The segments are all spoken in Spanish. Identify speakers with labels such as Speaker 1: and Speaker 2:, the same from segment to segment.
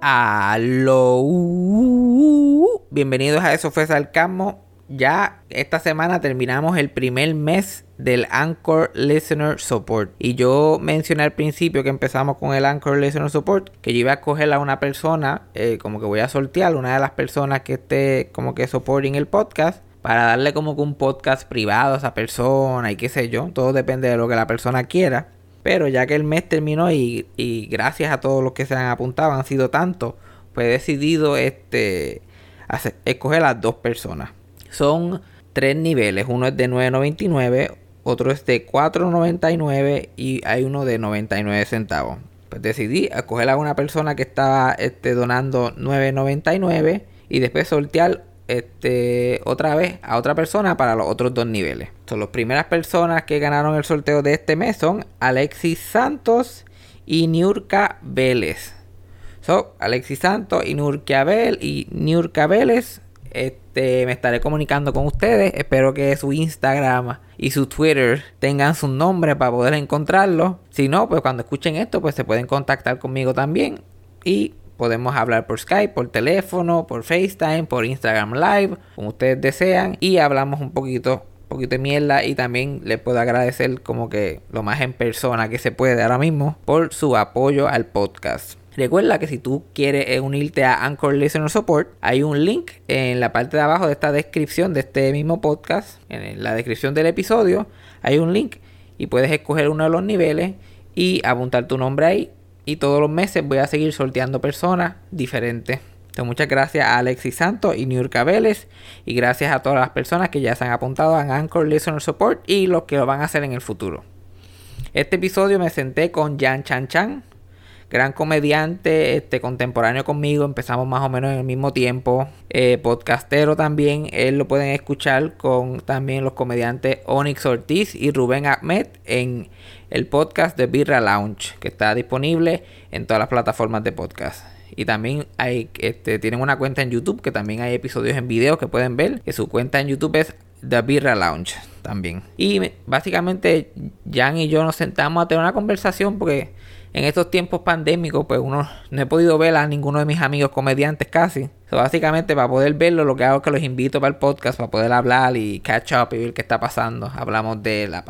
Speaker 1: Aló. Bienvenidos a Eso fue Sarcasmo. Ya esta semana terminamos el primer mes del Anchor Listener Support. Y yo mencioné al principio que empezamos con el Anchor Listener Support, que yo iba a escoger a una persona, eh, como que voy a sortear una de las personas que esté como que supporting el podcast. Para darle como que un podcast privado a esa persona y qué sé yo. Todo depende de lo que la persona quiera. Pero ya que el mes terminó y, gracias a todos los que se han apuntado, han sido tantos, pues he decidido este, escoger a dos personas. Son tres niveles. Uno es de 9.99, otro es de 4.99 y hay uno de 99 centavos. Pues decidí escoger a una persona que estaba este, donando 9.99 y después sortear este, otra vez a otra persona para los otros dos niveles. Son las primeras personas que ganaron el sorteo de este mes son Alexis Santos y Niurka Vélez. Son Alexis Santos y Niurka, Bel y Niurka Vélez. Este, me estaré comunicando con ustedes. Espero que su Instagram y su Twitter tengan su nombre para poder encontrarlo. Si no, pues cuando escuchen esto, pues se pueden contactar conmigo también. Y podemos hablar por Skype, por teléfono, por FaceTime, por Instagram Live, como ustedes desean. Y hablamos un poquito, poquito de mierda. Y también les puedo agradecer como que lo más en persona que se puede ahora mismo por su apoyo al podcast. Recuerda que si tú quieres eh, unirte a Anchor Listener Support, hay un link en la parte de abajo de esta descripción de este mismo podcast, en la descripción del episodio, hay un link y puedes escoger uno de los niveles y apuntar tu nombre ahí. Y todos los meses voy a seguir sorteando personas diferentes. Entonces, muchas gracias a Alexis Santos y Niurka Vélez. Y gracias a todas las personas que ya se han apuntado a Anchor Listener Support y los que lo van a hacer en el futuro. Este episodio me senté con Jan Chan Chan, gran comediante, este, contemporáneo conmigo, empezamos más o menos en el mismo tiempo, eh, podcastero también, él lo pueden escuchar con también los comediantes Onyx Ortiz y Rubén Ahmed el podcast de Birra Lounge, que está disponible en todas las plataformas de podcast. Y también hay, este, tienen una cuenta en YouTube, que también hay episodios en video que pueden ver, que su cuenta en YouTube es The Birra Lounge también. Y básicamente Jan y yo nos sentamos a tener una conversación porque en estos tiempos pandémicos, pues uno no he podido ver a ninguno de mis amigos comediantes casi. básicamente, para poder verlo, lo que hago es que los invito para el podcast, para poder hablar y catch up y ver qué está pasando. Hablamos de la,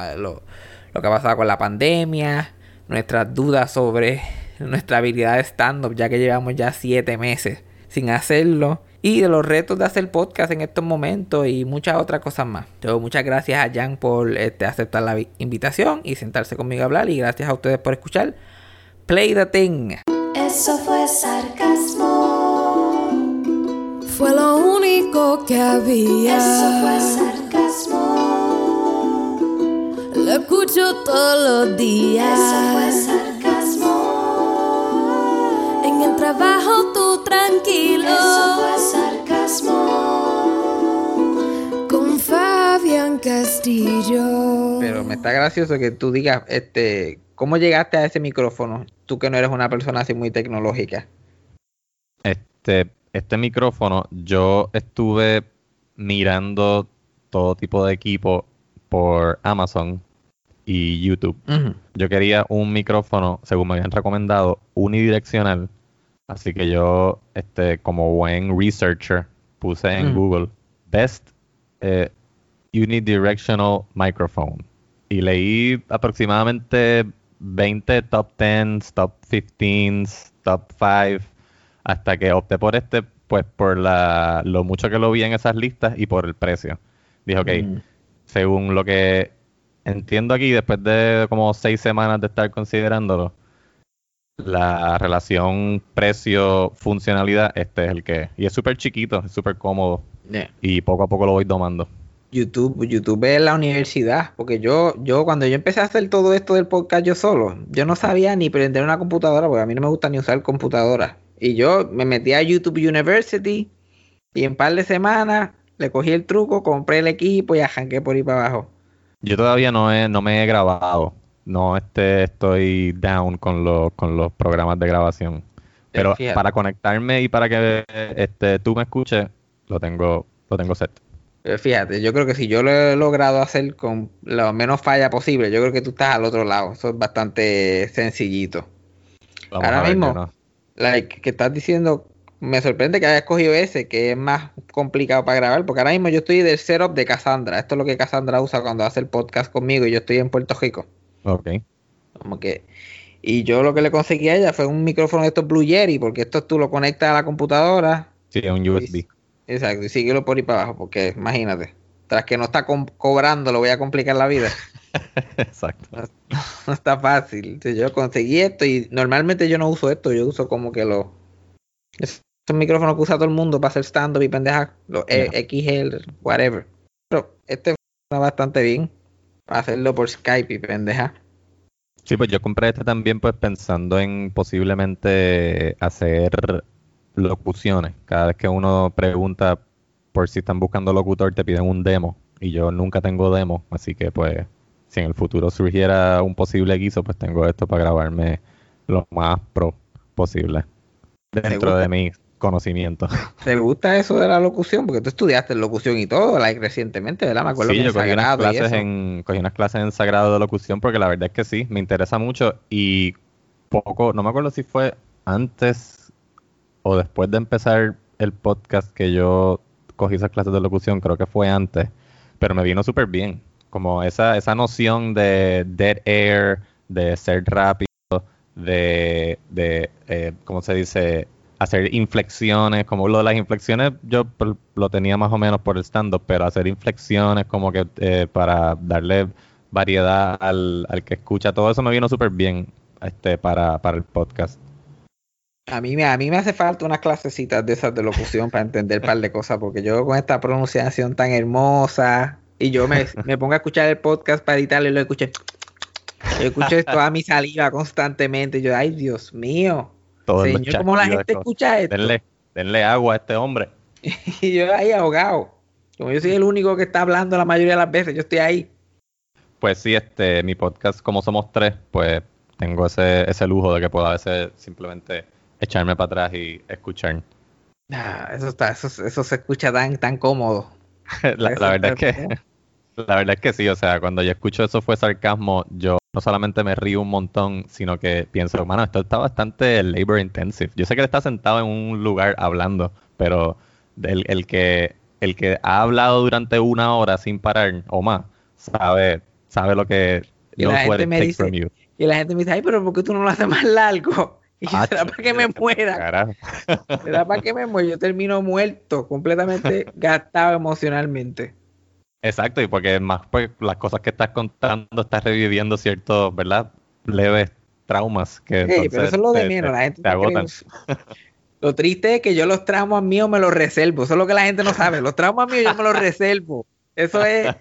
Speaker 1: lo que ha pasado con la pandemia, nuestras dudas sobre nuestra habilidad de stand-up, ya que llevamos ya siete meses sin hacerlo. Y de los retos de hacer podcast en estos momentos y muchas otras cosas más. Entonces, muchas gracias a Jan por este, aceptar la invitación y sentarse conmigo a hablar. Y gracias a ustedes por escuchar. Play the thing.
Speaker 2: Eso fue sarcasmo.
Speaker 3: Fue lo único que había.
Speaker 2: Eso fue sarcasmo.
Speaker 3: Lo escucho todos los días.
Speaker 2: Eso fue sarcasmo.
Speaker 3: En el trabajo tú tranquilo.
Speaker 2: Eso fue sarcasmo.
Speaker 3: Con Fabián Castillo.
Speaker 1: Pero me está gracioso que tú digas, este, ¿cómo llegaste a ese micrófono? Tú que no eres una persona así muy tecnológica.
Speaker 4: Este, este micrófono, yo estuve mirando todo tipo de equipo por Amazon y YouTube. Yo quería un micrófono, según me habían recomendado, unidireccional. Así que yo, este, como buen researcher, puse en. Google Best eh, Unidirectional Microphone. Y leí aproximadamente 20 top 10s, top 15s, top 5, hasta que opté por este, pues por la, lo mucho que lo vi en esas listas y por el precio. Dije, ok,
Speaker 1: Mm.
Speaker 4: según lo que entiendo aquí, después de como seis semanas de estar considerándolo, la relación precio-funcionalidad, este es el que es. Y es súper chiquito, es súper cómodo
Speaker 1: Yeah.
Speaker 4: y poco a poco lo voy domando.
Speaker 1: YouTube, YouTube es la universidad, porque yo, yo cuando yo empecé a hacer todo esto del podcast yo solo, yo no sabía ni prender una computadora, porque a mí no me gusta ni usar computadora. Y yo me metí a YouTube University y en par de semanas le cogí el truco, compré el equipo y arranqué por ahí para abajo.
Speaker 4: Yo todavía no, he, no me he grabado, no este, estoy down con, los con los programas de grabación. Pero
Speaker 1: Fíjate.
Speaker 4: para conectarme y para que este, tú me escuches, lo tengo, lo tengo set.
Speaker 1: Pero fíjate, yo creo que si yo lo he logrado hacer con lo menos falla posible, yo creo que tú estás al otro lado. Eso es bastante sencillito.
Speaker 4: Vamos
Speaker 1: Ahora mismo,
Speaker 4: no-
Speaker 1: like, que estás diciendo, me sorprende que hayas escogido ese, que es más complicado para grabar, porque ahora mismo yo estoy del setup de Cassandra. Esto es lo que Cassandra usa cuando hace el podcast conmigo y yo estoy en Puerto Rico.
Speaker 4: Ok.
Speaker 1: Como que. Y yo lo que le conseguí a ella fue un micrófono de estos Blue Yeti, porque esto tú lo conectas a la computadora.
Speaker 4: Sí, es un USB.
Speaker 1: Exacto, y síguelo por ahí para abajo, porque imagínate, tras que no está co- cobrando, lo voy a complicar la vida.
Speaker 4: Exacto.
Speaker 1: No está fácil. Entonces, yo conseguí esto y normalmente yo no uso esto, yo uso como que los. Esos micrófonos que usa todo el mundo para hacer stand-up y pendeja, los E- XL, whatever. Pero este funciona bastante bien para hacerlo por Skype y pendeja.
Speaker 4: Sí, pues yo compré este también pues pensando en posiblemente hacer locuciones. Cada vez que uno pregunta por si están buscando locutor, te piden un demo. Y yo nunca tengo demo, así que pues si en el futuro surgiera un posible guiso, pues tengo esto para grabarme lo más pro posible. Dentro de mis conocimientos.
Speaker 1: ¿Te gusta eso de la locución? Porque tú estudiaste locución y todo, like, recientemente, ¿verdad? Me acuerdo
Speaker 4: Sí,
Speaker 1: que
Speaker 4: yo
Speaker 1: en
Speaker 4: cogí unas,
Speaker 1: Sagrado y
Speaker 4: clases en, cogí unas clases en Sagrado de Locución porque la verdad es que sí, me interesa mucho y poco, no me acuerdo si fue antes o después de empezar el podcast que yo cogí esas clases de locución, creo que fue antes, pero me vino súper bien, como esa, esa noción de dead air, de ser rápido, de, de eh, ¿cómo se dice? Hacer inflexiones, como lo de las inflexiones yo lo tenía más o menos por el stand-up, pero hacer inflexiones como que eh, para darle variedad al, al que escucha, todo eso me vino súper bien este, para, para el podcast.
Speaker 1: A mí, me- a mí me hace falta unas clasecitas de esas de locución para entender un par de cosas, porque yo con esta pronunciación tan hermosa, y yo me, me pongo a escuchar el podcast para editarlo y lo escucho. Yo escucho toda mi saliva constantemente. yo, ay, Dios mío.
Speaker 4: Todos los
Speaker 1: Señor, ¿cómo la gente escucha esto?
Speaker 4: Denle, denle agua a este hombre.
Speaker 1: Y yo ahí ahogado. Como yo soy el único que está hablando la mayoría de las veces, yo estoy ahí.
Speaker 4: Pues sí, este, mi podcast, como somos tres, pues tengo ese, ese lujo de que puedo a veces simplemente echarme para atrás y escuchar.
Speaker 1: Ah, eso está, eso, eso se escucha tan, tan cómodo.
Speaker 4: La, verdad es que la verdad es que sí, o sea, cuando yo escucho eso fue sarcasmo, yo no solamente me río un montón, sino que pienso, mano, esto está bastante labor intensive. Yo sé que él está sentado en un lugar hablando, pero el, el que el que ha hablado durante una hora sin parar o más, sabe, sabe lo que
Speaker 1: Y la gente me dice-
Speaker 4: from you.
Speaker 1: Y la gente me dice, ay, pero ¿por qué tú no lo haces más largo? Y
Speaker 4: Ah,
Speaker 1: será para que me muera. Será para que me muera. Yo termino muerto, completamente gastado emocionalmente.
Speaker 4: Exacto, y porque más pues las cosas que estás contando estás reviviendo ciertos, ¿verdad? Leves traumas que
Speaker 1: Ey, pero eso es lo de menos. La gente
Speaker 4: te agotan.
Speaker 1: Lo triste es que yo los traumas míos me los reservo. Eso es lo que la gente no sabe. Los traumas míos yo me los reservo. Eso es.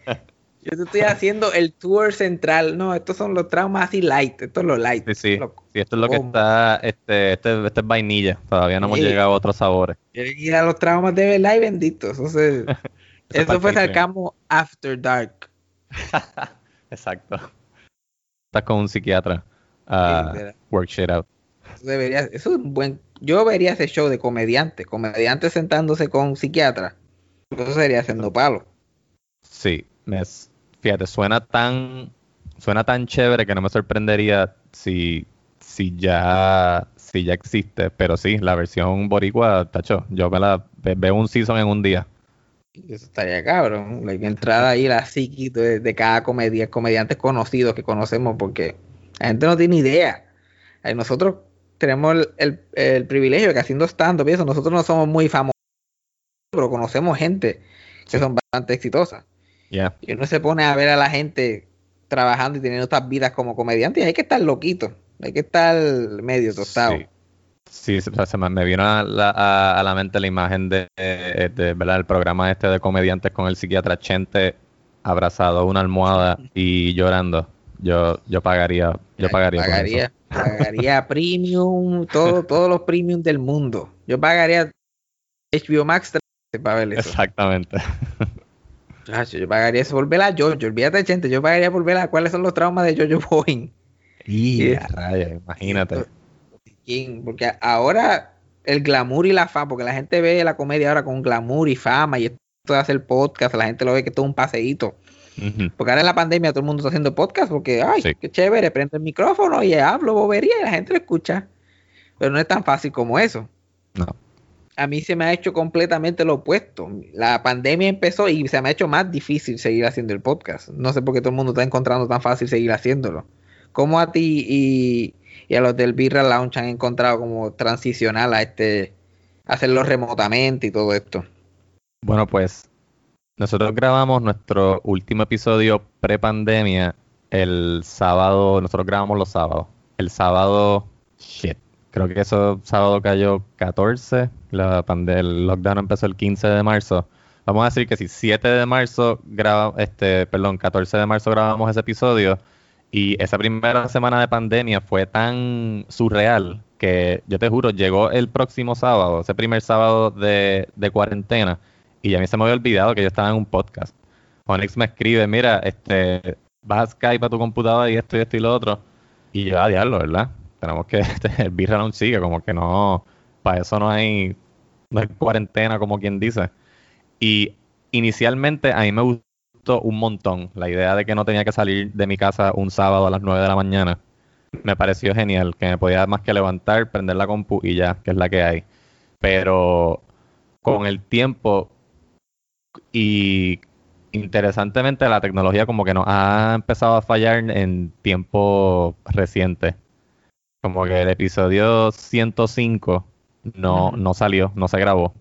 Speaker 1: Yo te estoy haciendo el tour central. No, estos son los traumas así light. Esto es lo light.
Speaker 4: Sí, sí.
Speaker 1: Lo-
Speaker 4: Sí, esto es lo que está, este, este, este es vainilla. Todavía no hemos
Speaker 1: Sí.
Speaker 4: llegado a otros sabores.
Speaker 1: Dije a los traumas de verdad y bendito. Eso, se-
Speaker 4: Eso
Speaker 1: fue sarcasmo after dark.
Speaker 4: Exacto. Estás con un psiquiatra. ah,
Speaker 1: literal.
Speaker 4: work shit out.
Speaker 1: Eso debería, eso es un buen. Yo vería ese show de comediante, comediante sentándose con psiquiatra. Eso sería haciendo palo.
Speaker 4: Sí, me, s- fíjate, suena tan, suena tan chévere que no me sorprendería si, si ya, si ya existe. Pero sí, la versión boricua, tacho, yo me la ve- veo un season en un día.
Speaker 1: Eso estaría cabrón. La entrada ahí la psiqui de, de cada comedia, comediantes conocidos que conocemos, porque la gente no tiene idea. Nosotros tenemos el, el- el privilegio de que haciendo stand-up eso, nosotros no somos muy famosos, pero conocemos gente que son bastante exitosas.
Speaker 4: Ya.
Speaker 1: Y uno se pone a ver a la gente trabajando y teniendo estas vidas como comediantes, y hay que estar loquito, hay que estar medio tostado.
Speaker 4: Sí. Sí, se, se me, me vino a la, a- a la mente la imagen de, de, de, ¿verdad? el programa este de comediantes con el psiquiatra Chente abrazado a una almohada y llorando. Yo, yo pagaría, yo pagaría, por
Speaker 1: pagaría,
Speaker 4: eso.
Speaker 1: pagaría premium, todo, todos los premium del mundo. Yo pagaría HBO Max para ver eso.
Speaker 4: Exactamente.
Speaker 1: Yo pagaría eso por ver a Jojo, olvídate gente, yo pagaría por ver a cuáles son los traumas de Jojo Boeing.
Speaker 4: Y a raya, imagínate.
Speaker 1: ¿Quién? Porque ahora el glamour y la fama, porque la gente ve la comedia ahora con glamour y fama y esto de hacer podcast, la gente lo ve que todo es un paseíto. Porque ahora en la pandemia todo el mundo está haciendo podcast porque, ay,
Speaker 4: Sí.
Speaker 1: qué chévere, prendo el micrófono y hablo bobería y la gente lo escucha. pero no es tan fácil como eso.
Speaker 4: No.
Speaker 1: A mí se me ha hecho completamente lo opuesto. La pandemia empezó y se me ha hecho más difícil seguir haciendo el podcast. No sé por qué todo el mundo está encontrando tan fácil seguir haciéndolo. ¿Cómo a ti y, y a los del Birra Lounge han encontrado como transicional a este, hacerlo remotamente y todo esto?
Speaker 4: Bueno, pues nosotros grabamos nuestro último episodio pre-pandemia el sábado, nosotros grabamos los sábados. El sábado, shit, creo que eso sábado cayó 14, la pande- el lockdown empezó el 15 de marzo. Vamos a decir que si 7 de marzo graba, este, perdón, 14 de marzo grabamos ese episodio y esa primera semana de pandemia fue tan surreal que yo te juro, llegó el próximo sábado, ese primer sábado de, de cuarentena y a mí se me había olvidado que yo estaba en un podcast. Onyx me escribe, mira, este, vas a Skype a tu computadora y esto y esto y lo otro. Y yo, a diablo, ¿verdad? Tenemos que, este, el birra no sigue, como que no, para eso no hay, no hay cuarentena, como quien dice. Y inicialmente a mí me gustó un montón la idea de que no tenía que salir de mi casa un sábado a las 9 de la mañana. Me pareció genial, que me podía más que levantar, prender la compu y ya, que es la que hay. Pero con el tiempo y interesantemente la tecnología como que nos ha empezado a fallar en tiempo reciente. Como que el episodio 105 no, no salió, no se grabó.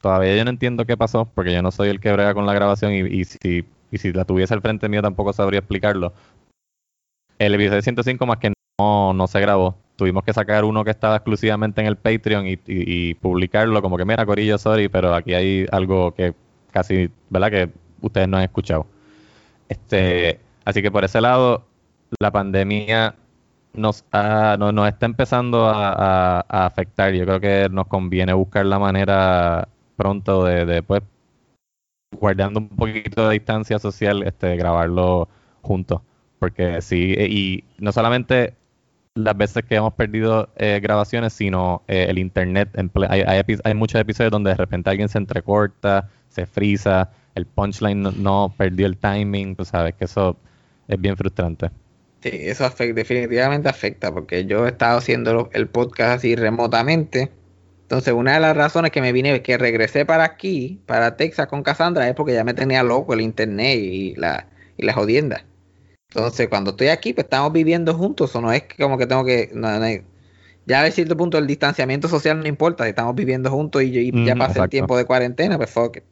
Speaker 4: Todavía yo no entiendo qué pasó, porque yo no soy el que brega con la grabación y, y si, y si la tuviese al frente mío tampoco sabría explicarlo. El episodio 105 más que no, no se grabó. Tuvimos que sacar uno que estaba exclusivamente en el Patreon y, publicarlo como que mira, Corillo, sorry, pero aquí hay algo que casi, ¿verdad? Que ustedes no han escuchado. Este, así que por ese lado, la pandemia nos, ha- no- nos está empezando a, a- a afectar. Yo creo que nos conviene buscar la manera pronto de, de, pues, guardando un poquito de distancia social, este, grabarlo juntos. Porque sí, eh, y no solamente las veces que hemos perdido eh, grabaciones, sino eh, el internet. hay, hay hay muchos episodios donde de repente alguien se entrecorta, se frisa, el punchline no, perdió el timing, tú sabes que eso es bien frustrante.
Speaker 1: Sí, eso afecta, definitivamente afecta, porque yo he estado haciendo el podcast así remotamente. Entonces, una de las razones que me vine, que regresé para aquí, para Texas con Cassandra, es porque ya me tenía loco el internet y la, y la jodienda. Entonces, cuando estoy aquí, pues estamos viviendo juntos, o no es que como que tengo que. no, no, ya a cierto punto el distanciamiento social no importa, estamos viviendo juntos y, y ya
Speaker 4: Ujú,
Speaker 1: pasé el tiempo de cuarentena, pues fuck it.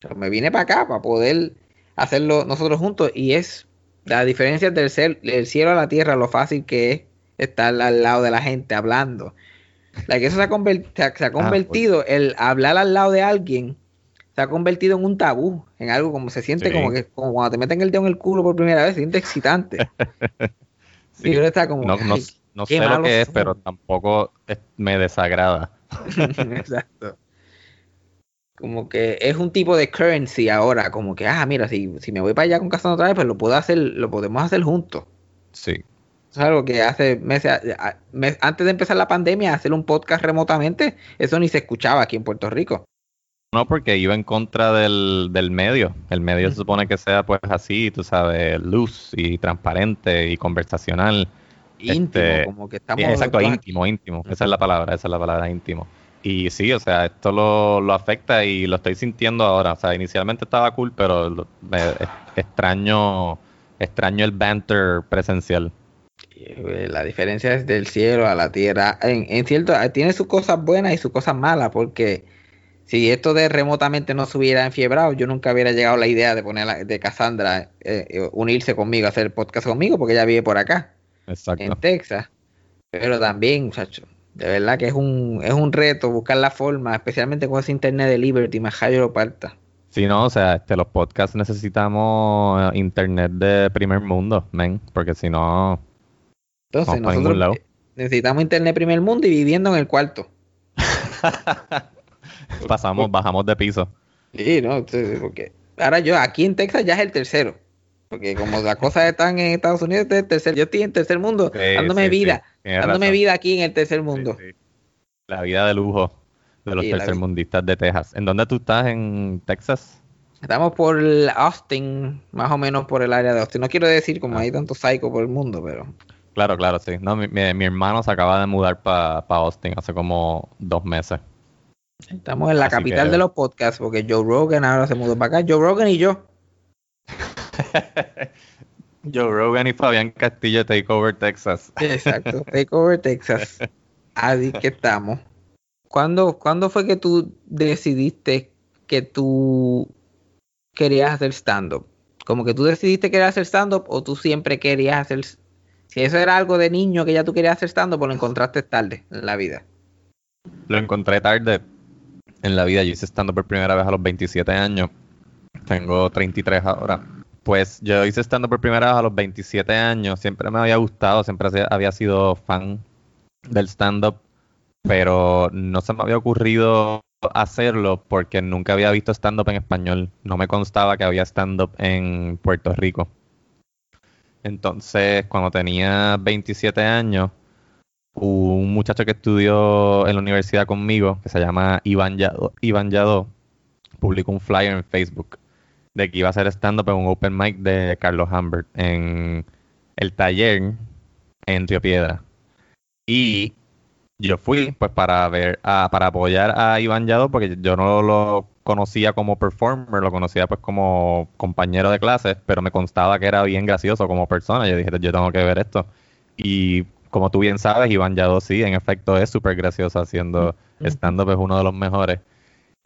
Speaker 1: Pero me vine para acá para poder hacerlo nosotros juntos y es la diferencia del, del cielo a la tierra, lo fácil que es estar al lado de la gente hablando. La que eso se ha, conver- se ha- se ha convertido, el hablar al lado de alguien, se ha convertido en un tabú, en algo como se siente
Speaker 4: Sí.
Speaker 1: como que como cuando te meten el dedo en el culo por primera vez, se siente excitante.
Speaker 4: Sí.
Speaker 1: Y uno está como,
Speaker 4: No, no,
Speaker 1: "Ay,
Speaker 4: no sé lo que es,
Speaker 1: son".
Speaker 4: pero tampoco es- me desagrada.
Speaker 1: Exacto. Como que es un tipo de currency ahora, como que, ah, mira, si, si me voy para allá con Cassandra otra vez, pues lo puedo hacer, lo podemos hacer juntos.
Speaker 4: Sí.
Speaker 1: Es algo que hace meses, mes- antes de empezar la pandemia, hacer un podcast remotamente, eso ni se escuchaba aquí en Puerto Rico.
Speaker 4: No, porque iba en contra del, del medio. El medio se
Speaker 1: Ujú.
Speaker 4: supone que sea pues así, tú sabes, luz y transparente y conversacional.
Speaker 1: Íntimo,
Speaker 4: Este,
Speaker 1: como que estamos.
Speaker 4: Exacto,
Speaker 1: todos-
Speaker 4: íntimo, íntimo. Esa es la palabra, esa es la palabra íntimo. Y sí, o sea, esto lo, lo afecta y lo estoy sintiendo ahora. O sea, inicialmente estaba cool, pero me- extraño, extraño el banter presencial.
Speaker 1: Eh, La diferencia es del cielo a la tierra. En, en cierto, eh, tiene sus cosas buenas y sus cosas malas, porque si esto de remotamente no se hubiera enfiebrado, yo nunca hubiera llegado a la idea de poner a- de Cassandra eh, eh, unirse conmigo, hacer el podcast conmigo, porque ella vive por acá,
Speaker 4: Exacto.
Speaker 1: en Texas. Pero también, muchacho, de verdad que es un, es un reto buscar la forma, especialmente con ese internet de Liberty, más yo lo parta.
Speaker 4: Sí, no, o sea, este, los podcasts necesitamos internet de primer mundo, men, porque si no,
Speaker 1: Entonces,
Speaker 4: Vamos lado.
Speaker 1: nosotros necesitamos internet primer mundo y viviendo en el cuarto.
Speaker 4: pasamos, bajamos de piso.
Speaker 1: Sí, no, Entonces, porque ahora yo aquí en Texas ya es el tercero. Porque como las cosas están en Estados Unidos, este es el. Yo estoy en tercer mundo,
Speaker 4: Sí,
Speaker 1: dándome
Speaker 4: sí,
Speaker 1: vida,
Speaker 4: sí,
Speaker 1: dándome
Speaker 4: razón.
Speaker 1: vida aquí en el tercer mundo.
Speaker 4: La vida de lujo de los tercermundistas de Texas. ¿En dónde tú estás? ¿En Texas?
Speaker 1: Estamos por Austin, más o menos por el área de Austin. No quiero decir como
Speaker 4: Ah.
Speaker 1: hay tanto psycho por el mundo, pero
Speaker 4: Claro, claro, sí. No, mi, mi- mi hermano se acaba de mudar para Austin hace como dos meses.
Speaker 1: Estamos en la
Speaker 4: Así
Speaker 1: capital
Speaker 4: que-
Speaker 1: de los podcasts, porque Joe Rogan ahora se mudó para acá. Joe Rogan y yo.
Speaker 4: Joe Rogan y Fabián Castillo Takeover Texas.
Speaker 1: Exacto. Takeover Texas. Así que estamos. ¿Cuándo, ¿Cuándo fue que tú decidiste que tú querías hacer stand-up? Como que tú decidiste que querías hacer stand-up o tú siempre querías hacer... Si eso era algo de niño que ya tú querías hacer stand-up o lo encontraste tarde en la vida.
Speaker 4: Lo encontré tarde en la vida. Yo hice stand por primera vez a los 27 años. Tengo 33 ahora. Pues yo hice stand por primera vez a los 27 años. Siempre me había gustado, siempre había sido fan del stand-up, pero no se me había ocurrido hacerlo porque nunca había visto stand-up en español. No me constaba que había stand-up en Puerto Rico. Entonces, cuando tenía 27 años, un muchacho que estudió en la universidad conmigo, que se llama Iván Yadó, Iván publicó un flyer en Facebook de que iba a hacer stand-up en un open mic de Carlos Humbert en el taller en Río Piedra. Y yo fui pues para ver, a- para apoyar a Iván Yadó, porque yo no lo conocía como performer, lo conocía pues como compañero de clases, pero me constaba que era bien gracioso como persona. Yo dije, yo tengo que ver esto. Y como tú bien sabes, Iván Yadó sí, en efecto es súper gracioso haciendo stand-up, es uno de los mejores.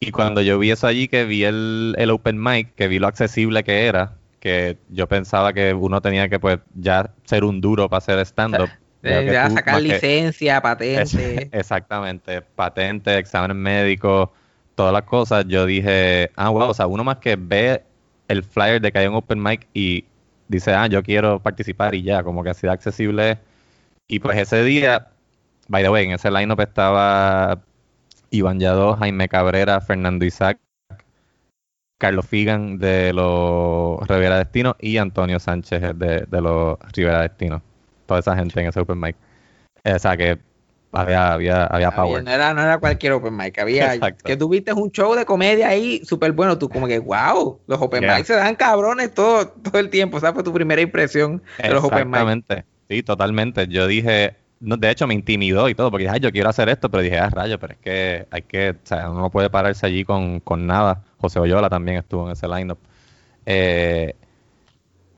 Speaker 4: Y cuando yo vi eso allí, que vi el, el open mic, que vi lo accesible que era, que yo pensaba que uno tenía que pues ya ser un duro para hacer stand-up.
Speaker 1: Eh,
Speaker 4: que
Speaker 1: ya
Speaker 4: tú,
Speaker 1: sacar
Speaker 4: que-
Speaker 1: licencia,
Speaker 4: es-
Speaker 1: patente.
Speaker 4: exactamente, patente, exámenes médicos, todas las cosas. Yo dije, ah, wow, o sea, uno más que ve el flyer de que hay un open mic y dice, ah, yo quiero participar y ya, como que así de accesible. es. Y pues ese día, by the way, en ese lineup estaba Iván Yadó, Jaime Cabrera, Fernando Isaac, Carlos Figan de los Rivera Destino y Antonio Sánchez de, de los Rivera Destino. Toda esa gente en ese open mic. O sea que había, había, había power.
Speaker 1: no, era, no era cualquier open mic, había
Speaker 4: Exacto.
Speaker 1: que tuviste un show de comedia ahí súper bueno, tú como que wow, los open
Speaker 4: Yeah.
Speaker 1: mics se dan cabrones todo, todo el tiempo, esa fue tu primera impresión de los open mics.
Speaker 4: Exactamente. Sí, totalmente. Yo dije, no, de hecho me intimidó y todo, porque dije, ay, yo quiero hacer esto, pero dije, ah, rayo, pero es que hay que, o sea, uno no puede pararse allí con, con nada. José Oyola también estuvo en ese lineup. Eh,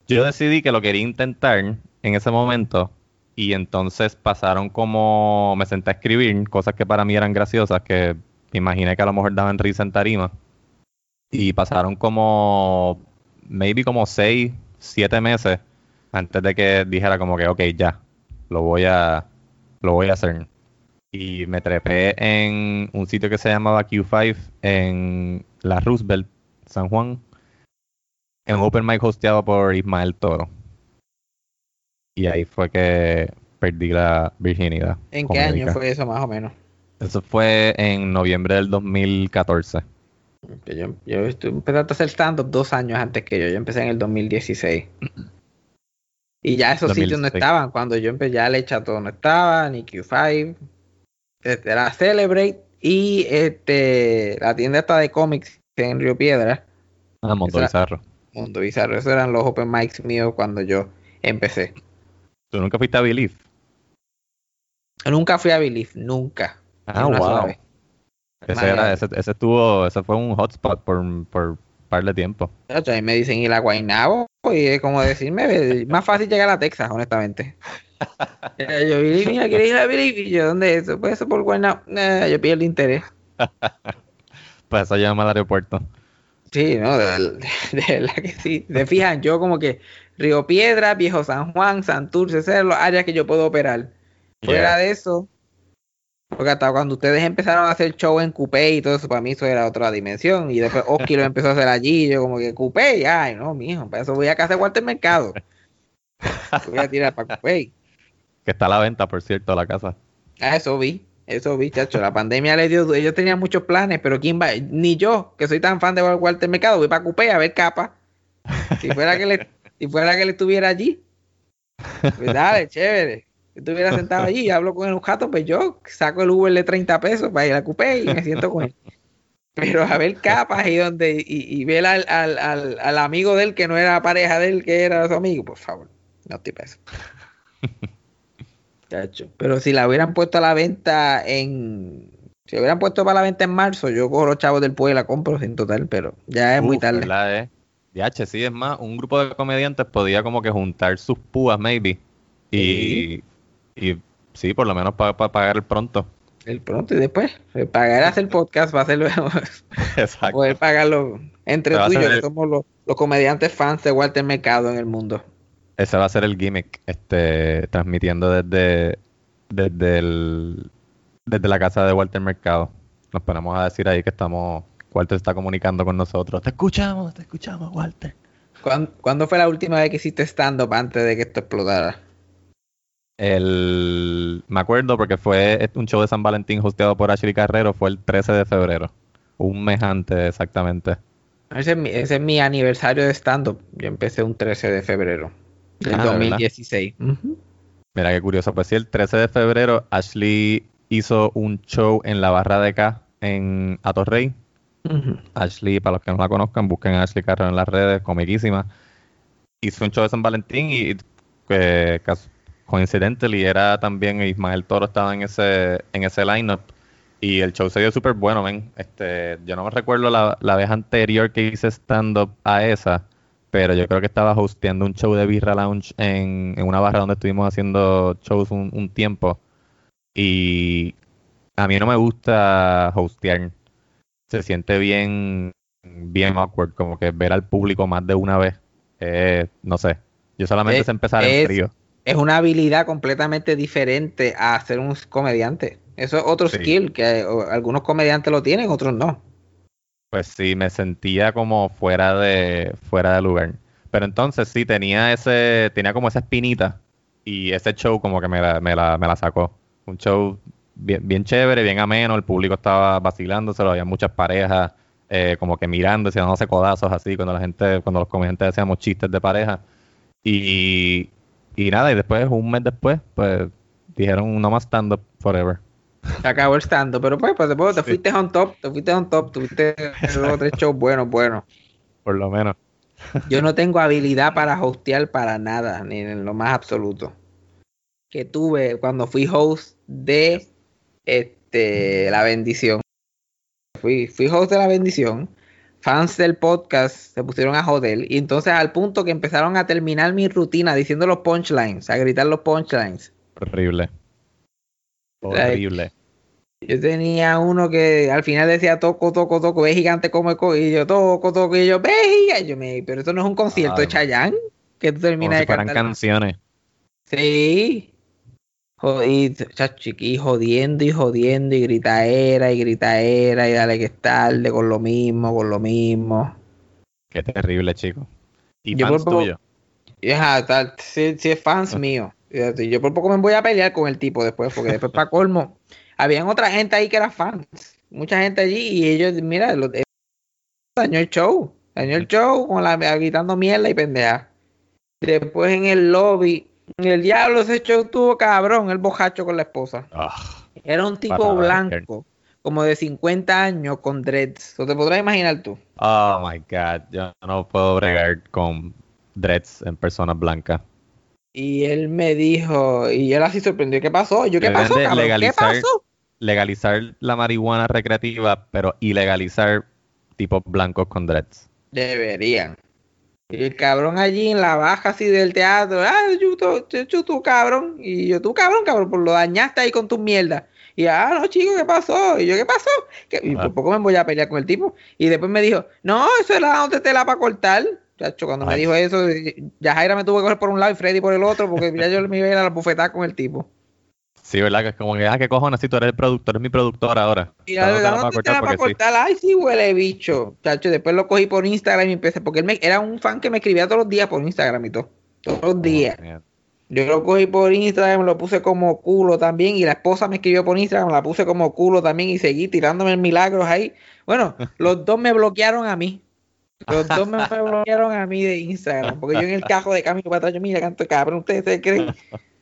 Speaker 4: yo decidí que lo quería intentar en ese momento y entonces pasaron como, me senté a escribir cosas que para mí eran graciosas, que imaginé que a lo mejor daban risa en tarima. Y pasaron como, maybe como seis, siete meses antes de que dijera como que, ok, ya, lo voy a, lo voy a hacer. Y me trepé en un sitio que se llamaba Q5 en la Roosevelt, San Juan, en open mic hosteado por Ismael Toro. Y ahí fue que perdí la virginidad.
Speaker 1: ¿En qué año fue eso más o menos?
Speaker 4: Eso fue en noviembre del 2014.
Speaker 1: Que Yo, yo empecé a hacer stand-up dos años antes que yo, yo empecé en el 2016. Y ya esos sitios no
Speaker 4: 2016.
Speaker 1: estaban, cuando yo empecé ya el Chato no estaba, ni Q5, este, era Celebrate y este la tienda esta de cómics en Río Piedra,
Speaker 4: Ah, Mundo Bizarro.
Speaker 1: Mundo Bizarro, esos eran los open mics míos cuando yo empecé.
Speaker 4: ¿Tú nunca fuiste a Believe?
Speaker 1: Nunca fui a Believe, nunca.
Speaker 4: Ah,
Speaker 1: sola
Speaker 4: wow.
Speaker 1: vez.
Speaker 4: Ese,
Speaker 1: Madre.
Speaker 4: era, ese, ese estuvo, ese fue un hotspot por, por un par de tiempo.
Speaker 1: Ahí me dicen ir a Guaynabo y es como decirme, más fácil llegar a Texas, honestamente. Eh, yo, Billy, mira, ¿quieres ir a Billy? Y yo, ¿dónde es eso? Pues eso por Guaynabo. Eh, yo pierdo interés.
Speaker 4: Pues eso llama al aeropuerto.
Speaker 1: Sí, no, de, de verdad que sí. Se fijan, yo como que Río Piedra, Viejo San Juan, Santurce, esas son las áreas que yo puedo operar. Fuera de eso, porque hasta cuando ustedes empezaron a hacer show en Coupé y todo eso, para mí eso era otra dimensión. Y después Oski lo empezó a hacer allí, y yo como que Coupé, ay, no, mijo, para eso voy a casa de Walter Mercado. Voy a tirar para Coupé.
Speaker 4: Que está a la venta, por cierto, la casa.
Speaker 1: Ah, eso vi, eso vi, chacho. La pandemia le dio, ellos tenían muchos planes, pero quién va, ni yo, que soy tan fan de Walter Mercado, voy para Coupé a ver capa. Si fuera que le, si fuera que le estuviera allí, pues dale, chévere. Si estuviera sentado allí y hablo con el jato, pues yo saco el Uber de 30 pesos para ir a Coupé y me siento con él. Pero a ver capas y donde y, y ver al, al, al, al amigo de él que no era pareja de él, que era su amigo, por favor. No estoy para eso. Chacho. Pero si la hubieran puesto a la venta en. Si la hubieran puesto para la venta en marzo, yo cojo los chavos del pueblo y la compro sin total, pero ya es muy tarde.
Speaker 4: ¿verdad, eh? DH, sí, es más, un grupo de comediantes podía como que juntar sus púas, maybe. Y, y sí, por lo menos para pagar el pronto.
Speaker 1: El pronto y después. eh, Pagar hacer podcast va a ser
Speaker 4: Exacto.
Speaker 1: poder pagarlo entre tú y yo,
Speaker 4: el-
Speaker 1: somos los, los comediantes fans de Walter Mercado en el mundo.
Speaker 4: Ese va a ser el gimmick, este, transmitiendo desde, desde el, desde la casa de Walter Mercado. Nos ponemos a decir ahí que estamos, Walter está comunicando con nosotros. Te escuchamos, te escuchamos, Walter.
Speaker 1: ¿Cuán- ¿Cuándo, fue la última vez que hiciste stand-up antes de que esto explotara?
Speaker 4: El, me acuerdo porque fue un show de San Valentín hosteado por Ashley Carrero, fue el 13 de febrero. Un mes antes exactamente.
Speaker 1: Ese es mi, ese es mi aniversario de stand-up. Yo empecé un 13 de febrero del
Speaker 4: Ah, ¿de verdad?
Speaker 1: 2016. Ujú.
Speaker 4: Mira qué curioso. Pues sí, el 13 de febrero Ashley hizo un show en la barra de acá en Atorrey. Ashley, para los que no la conozcan, busquen a Ashley Carrero en las redes, comiquísima. Hizo un show de San Valentín y eh, coincidentally era también Ismael Toro estaba en ese en ese lineup y el show se dio súper bueno, ven. Este, yo no me recuerdo la, la vez anterior que hice stand up a esa, pero yo creo que estaba hosteando un show de Birra Lounge en, en una barra donde estuvimos haciendo shows un, un tiempo y a mí no me gusta hostear se siente bien, bien awkward, como que ver al público más de una vez. Eh, no sé. Yo solamente
Speaker 1: Es-
Speaker 4: sé empezar
Speaker 1: es-
Speaker 4: en frío.
Speaker 1: Es una habilidad completamente diferente a ser un comediante. Eso es otro
Speaker 4: Sí.
Speaker 1: skill que o, algunos comediantes lo tienen, otros no.
Speaker 4: Pues sí, me sentía como fuera de, fuera de lugar. Pero entonces sí, tenía ese, tenía como esa espinita. Y ese show como que me la, me la, me la sacó. Un show bien, bien chévere, bien ameno, el público estaba vacilándoselo, había muchas parejas eh, como que mirando, dándose codazos así, cuando la gente, cuando los comediantes hacíamos chistes de pareja. Y, y nada, y después, un mes después, pues dijeron no más stand-up forever.
Speaker 1: Se acabó el stand pero pues, pues después te
Speaker 4: Sí.
Speaker 1: fuiste on top, te fuiste on top, tuviste tres shows buenos, buenos.
Speaker 4: Por lo menos.
Speaker 1: Yo no tengo habilidad para hostear para nada, ni en lo más absoluto. Que tuve cuando fui host de este La Bendición. Fui, fui host de La Bendición. Fans del podcast se pusieron a joder. Y entonces al punto que empezaron a terminar mi rutina diciendo los punchlines, a gritar los punchlines.
Speaker 4: Horrible. Horrible.
Speaker 1: Yo tenía uno que al final decía toco, toco, toco, ve gigante como el co-", y yo toco, toco, y yo ve gigante. Yo me, pero esto no es un concierto de
Speaker 4: Ay.
Speaker 1: Chayanne que tú
Speaker 4: Como
Speaker 1: terminas
Speaker 4: si
Speaker 1: de
Speaker 4: fueran
Speaker 1: cantar.
Speaker 4: canciones.
Speaker 1: Sí. Y, chacho, y jodiendo y jodiendo y gritaera y gritaera y dale que es tarde con lo mismo, con lo mismo.
Speaker 4: Qué terrible, chico. Y
Speaker 1: Yo
Speaker 4: fans
Speaker 1: por poco- tal, si, si es fans mío. Fíjate, Yo por poco me voy a pelear con el tipo después, porque después para colmo, habían otra gente ahí que era fans. Mucha gente allí y ellos, mira, lo, eh, dañó el show. Dañó el show con la gritando mierda y pendeja. Después en el lobby, el diablo ese show tuvo cabrón, el bojacho con la esposa.
Speaker 4: Ah,
Speaker 1: Era un tipo blanco, como de 50 años, con dreads. ¿O te podrás imaginar tú?
Speaker 4: Oh my god, yo no puedo bregar con dreads en personas blancas.
Speaker 1: Y él me dijo, y él así sorprendió, ¿qué pasó? Yo, ¿qué
Speaker 4: Deben
Speaker 1: pasó, cabrón? ¿Qué
Speaker 4: legalizar-
Speaker 1: pasó?
Speaker 4: Legalizar la marihuana recreativa, pero ilegalizar tipos blancos con dreads.
Speaker 1: Deberían. Y el cabrón allí en la baja así del teatro, ah, yo, tú, yo, tú, cabrón. Y yo, tú cabrón, cabrón, pues lo dañaste ahí con tus mierdas. Y ah, no, chico, ¿qué pasó? Y yo, ¿qué pasó? ¿Qué? Y
Speaker 4: Ah.
Speaker 1: por poco me voy a pelear con el tipo. Y después me dijo, no, eso era donde te la para cortar. Chacho, cuando me dijo eso, ya Jaira me tuvo que coger por un lado y Freddy por el otro, porque ya yo me iba a ir a la bufetada con el tipo.
Speaker 4: Sí, ¿verdad? Que es como que, ah, ¿qué cojones? Si tú eres el productor, eres mi productor ahora.
Speaker 1: Y
Speaker 4: Te
Speaker 1: la
Speaker 4: la para
Speaker 1: ¿dónde te la
Speaker 4: cortar
Speaker 1: para
Speaker 4: sí.
Speaker 1: cortar? Ay, sí, huele bicho. Chacho, después lo cogí por Instagram y empecé, porque él me, era un fan que me escribía todos los días por Instagram y todo. Todos los días.
Speaker 4: Oh, man.
Speaker 1: Yo lo cogí por Instagram, lo puse como culo también. Y la esposa me escribió por Instagram, la puse como culo también. Y seguí tirándome milagros ahí. Bueno, los dos me bloquearon a mí. Los dos me bloquearon a mí de Instagram. Porque yo en el cajo de camino para atrás, yo, mira, canto cabrón, ustedes se creen.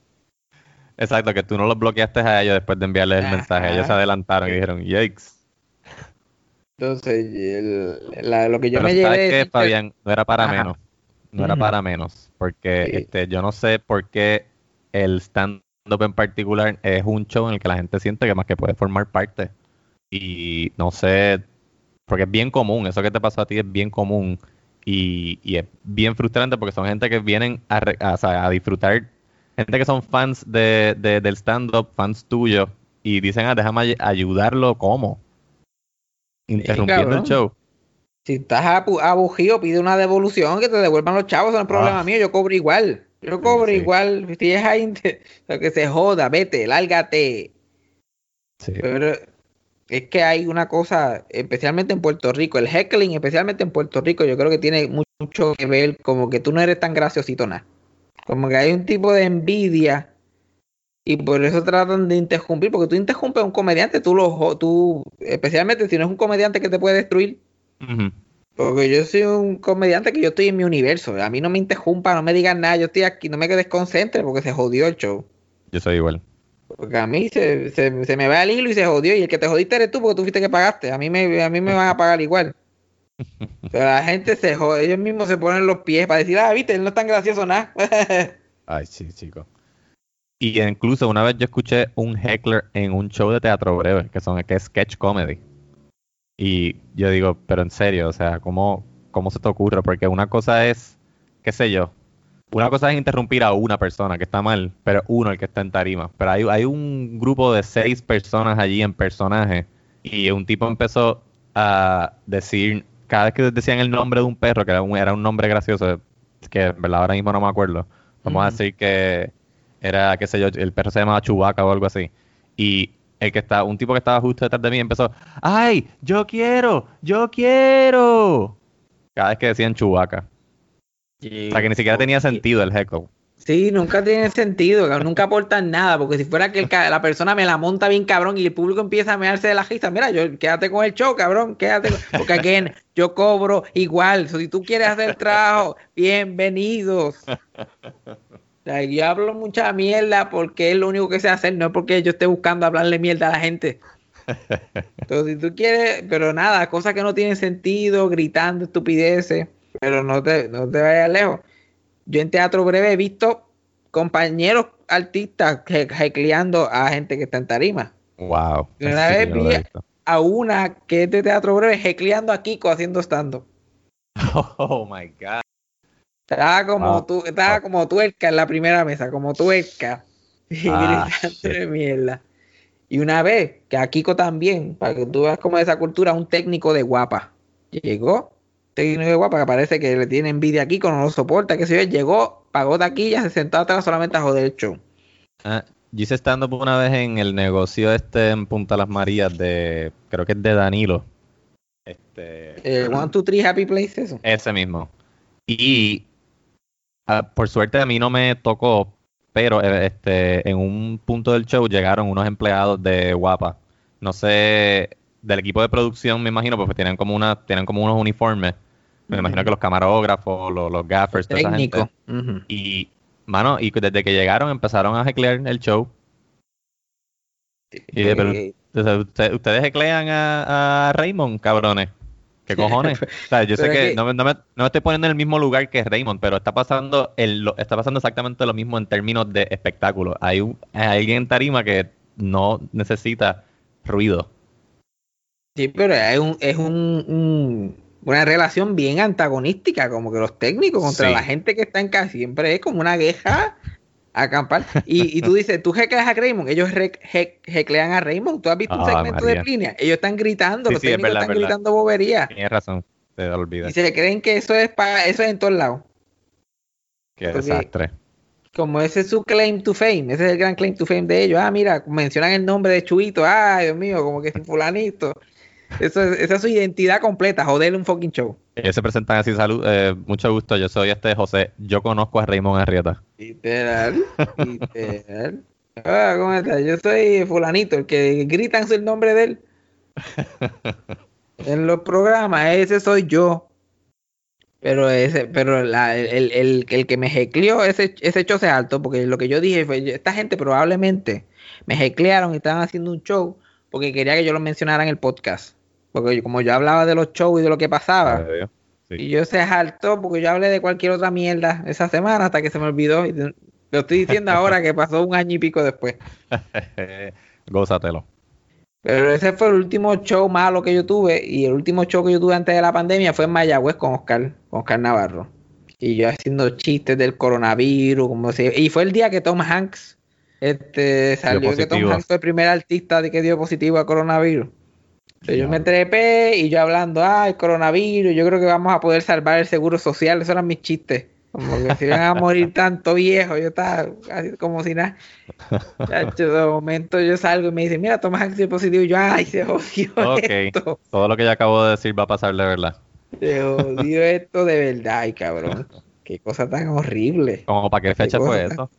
Speaker 4: Exacto, que tú no los bloqueaste a ellos después de enviarles el mensaje. Ellos se adelantaron y dijeron, yikes.
Speaker 1: Entonces, el- la- lo que yo
Speaker 4: Pero
Speaker 1: me
Speaker 4: ¿sabes
Speaker 1: llevé.
Speaker 4: qué,
Speaker 1: de-
Speaker 4: Fabián? No era para
Speaker 1: Ajá.
Speaker 4: menos. No era para menos. Porque
Speaker 1: Sí.
Speaker 4: este, yo no sé por qué el stand stand-up en particular es un show en el que la gente siente que más que puede formar parte. Y no sé, porque es bien común, eso que te pasó a ti es bien común. Y, y es bien frustrante porque son gente que vienen a, re- a, a disfrutar, gente que son fans de, de- del stand-up, fans tuyos, y dicen, ah, déjame ay- ayudarlo, ¿cómo? Interrumpiendo el show.
Speaker 1: Si estás abugido, pide una devolución, que te devuelvan los chavos, no es problema
Speaker 4: Ah.
Speaker 1: mío, yo cobro igual. Yo cobro
Speaker 4: sí.
Speaker 1: igual. Si es ahí, lo que se joda, vete, lárgate.
Speaker 4: Sí.
Speaker 1: Pero es que hay una cosa, especialmente en Puerto Rico, el heckling, especialmente en Puerto Rico, yo creo que tiene mu- mucho que ver como que tú no eres tan graciosito nada. Como que hay un tipo de envidia y por eso tratan de interrumpir, porque tú interrumpes a un comediante, tú lo tú, especialmente si no es un comediante que te puede destruir, porque yo soy un comediante que yo estoy en mi universo, a mí no me interrumpa, no me digan nada, yo estoy aquí, no me desconcentre porque se jodió el show.
Speaker 4: Yo soy igual.
Speaker 1: Porque a mí se, se, se me va el hilo y se jodió. Y el que te jodiste eres tú porque tú fuiste que pagaste. A mí me, a mí me van a pagar igual. Pero la gente se jode. Ellos mismos se ponen los pies para decir, ah, viste, él no es tan gracioso nada.
Speaker 4: Ay, sí, chico. Y incluso una vez yo escuché un heckler en un show de teatro breve, que son que sketch comedy. Y yo digo, pero en serio, o sea, ¿cómo, cómo se te ocurre? Porque una cosa es, qué sé yo, una cosa es interrumpir a una persona que está mal, pero uno el que está en tarima. Pero hay, hay un grupo de seis personas allí en personaje y un tipo empezó a decir, cada vez que decían el nombre de un perro, que era un, era un nombre gracioso, que en verdad ahora mismo no me acuerdo, vamos a decir que era, qué sé yo, el perro se llamaba Chubaca o algo así. Y el que está, un tipo que estaba justo detrás de mí empezó, ¡ay! ¡Yo quiero! ¡Yo quiero! Cada vez que decían Chubaca. O sea, que ni siquiera tenía sentido el heckle.
Speaker 1: Sí, nunca tiene sentido, cabrón, nunca aportan nada, porque si fuera que el la persona me la monta bien cabrón y el público empieza a mearse de la risa, mira, yo quédate con el show, cabrón, quédate, con- porque aquí yo cobro igual, si tú quieres hacer trabajo, bienvenidos. O sea, yo hablo mucha mierda porque es lo único que sé hacer, no es porque yo esté buscando hablarle mierda a la gente. Entonces, si tú quieres, pero nada, cosas que no tienen sentido, gritando estupideces, pero no te, no te vayas lejos. Yo en teatro breve he visto compañeros artistas jecleando a gente que está en tarima.
Speaker 4: Wow.
Speaker 1: Una
Speaker 4: eso sí
Speaker 1: vez vi-. A una que es de teatro breve jecleando a Kiko haciendo stand
Speaker 4: Oh my god.
Speaker 1: Estaba como
Speaker 4: Wow.
Speaker 1: tú, estaba como tuerca en la primera mesa, como tuerca. Y
Speaker 4: Ah,
Speaker 1: de mierda. Y una vez, que a Kiko también, para que tú veas como esa cultura, un técnico de guapa. Llegó, técnico de guapa, que parece que le tiene envidia a Kiko, no lo soporta, que se yo, llegó, pagó taquilla, se sentó atrás solamente a joder el show.
Speaker 4: Ah, yo hice stand-up una vez en el negocio este en Punta Las Marías de, creo que es de Danilo. Este,
Speaker 1: Eh, one, two, three, happy place, eso.
Speaker 4: ese mismo. Y ah, por suerte a mí no me tocó, pero eh, este, en un punto del show llegaron unos empleados de Guapa. No sé, del equipo de producción me imagino, porque tienen como una, tienen como unos uniformes. Me imagino que los camarógrafos, los, los gaffers, toda esa gente. Y, mano, y desde que llegaron empezaron a heclear el show. Y de- pero-
Speaker 1: Eh,
Speaker 4: O sea, usted- ustedes heclean a, a Raymond, cabrones. ¿Qué cojones? O sea, yo sé que,
Speaker 1: que-
Speaker 4: No, me, no, me, no me estoy poniendo en el mismo lugar que Raymond, pero está pasando el, está pasando exactamente lo mismo en términos de espectáculo. Hay, un, hay alguien en tarima que no necesita ruido.
Speaker 1: Sí, pero es, un, es un, un- una relación bien antagonística, como que los técnicos contra
Speaker 4: Sí.
Speaker 1: la gente que está en casa, siempre es como una queja a acampar. Y, y tú dices, tú jecleas a Raymond, ellos jeclean a Raymond. ¿Tú has visto un
Speaker 4: Ah,
Speaker 1: segmento
Speaker 4: María.
Speaker 1: de Plinia? Ellos están gritando,
Speaker 4: Sí,
Speaker 1: los
Speaker 4: sí, es
Speaker 1: técnicos
Speaker 4: verdad,
Speaker 1: están
Speaker 4: es verdad.
Speaker 1: gritando bobería.
Speaker 4: Tienes razón, te olvidas.
Speaker 1: Y se creen que eso es para eso es en todos lados.
Speaker 4: Qué
Speaker 1: porque-
Speaker 4: desastre.
Speaker 1: Como ese es su claim to fame, ese es el gran claim to fame de ellos. Ah, mira, mencionan el nombre de Chuito, ay, Dios mío, como que si fulanito. Eso esa es su identidad completa, joderle un fucking show.
Speaker 4: Ellos se presentan así, salud, eh, mucho gusto, yo soy este José, yo conozco a Raymond Arrieta.
Speaker 1: Literal, literal. Ah, ¿cómo estás? Yo soy fulanito, el que gritan el nombre de él. En los programas, ese soy yo. Pero ese, pero la- el, el- el que me jecleó ese, ese show se alto, porque lo que yo dije fue, esta gente probablemente me jeclearon y estaban haciendo un show porque quería que yo lo mencionara en el podcast. Porque yo- como yo hablaba de los shows y de lo que pasaba.
Speaker 4: Sí.
Speaker 1: y yo se saltó porque yo hablé de cualquier otra mierda esa semana hasta que se me olvidó. y Lo estoy diciendo ahora que pasó un año y pico después.
Speaker 4: Gózatelo.
Speaker 1: Pero ese fue el último show malo que yo tuve. Y el último show que yo tuve antes de la pandemia fue en Mayagüez con Oscar, con Oscar Navarro. Y yo haciendo chistes del coronavirus, como si... Y fue el día que Tom Hanks este, salió que Tom. Hanks fue el primer artista de que dio positivo a coronavirus. Entonces, yo me trepé y yo hablando, ah, el coronavirus, yo creo que vamos a poder salvar el seguro social. Esos eran mis chistes. Como que si van a morir tanto viejo, yo estaba así como si nada. De momento yo salgo y me dicen, mira, Tom Hanks dio positivo. Y yo, ay, se jodió esto.
Speaker 4: Todo lo que ya acabo de decir va a pasar de verdad.
Speaker 1: Se jodió esto de verdad, ay, cabrón. Qué cosa tan horrible.
Speaker 4: ¿Cómo para qué fecha fue eso?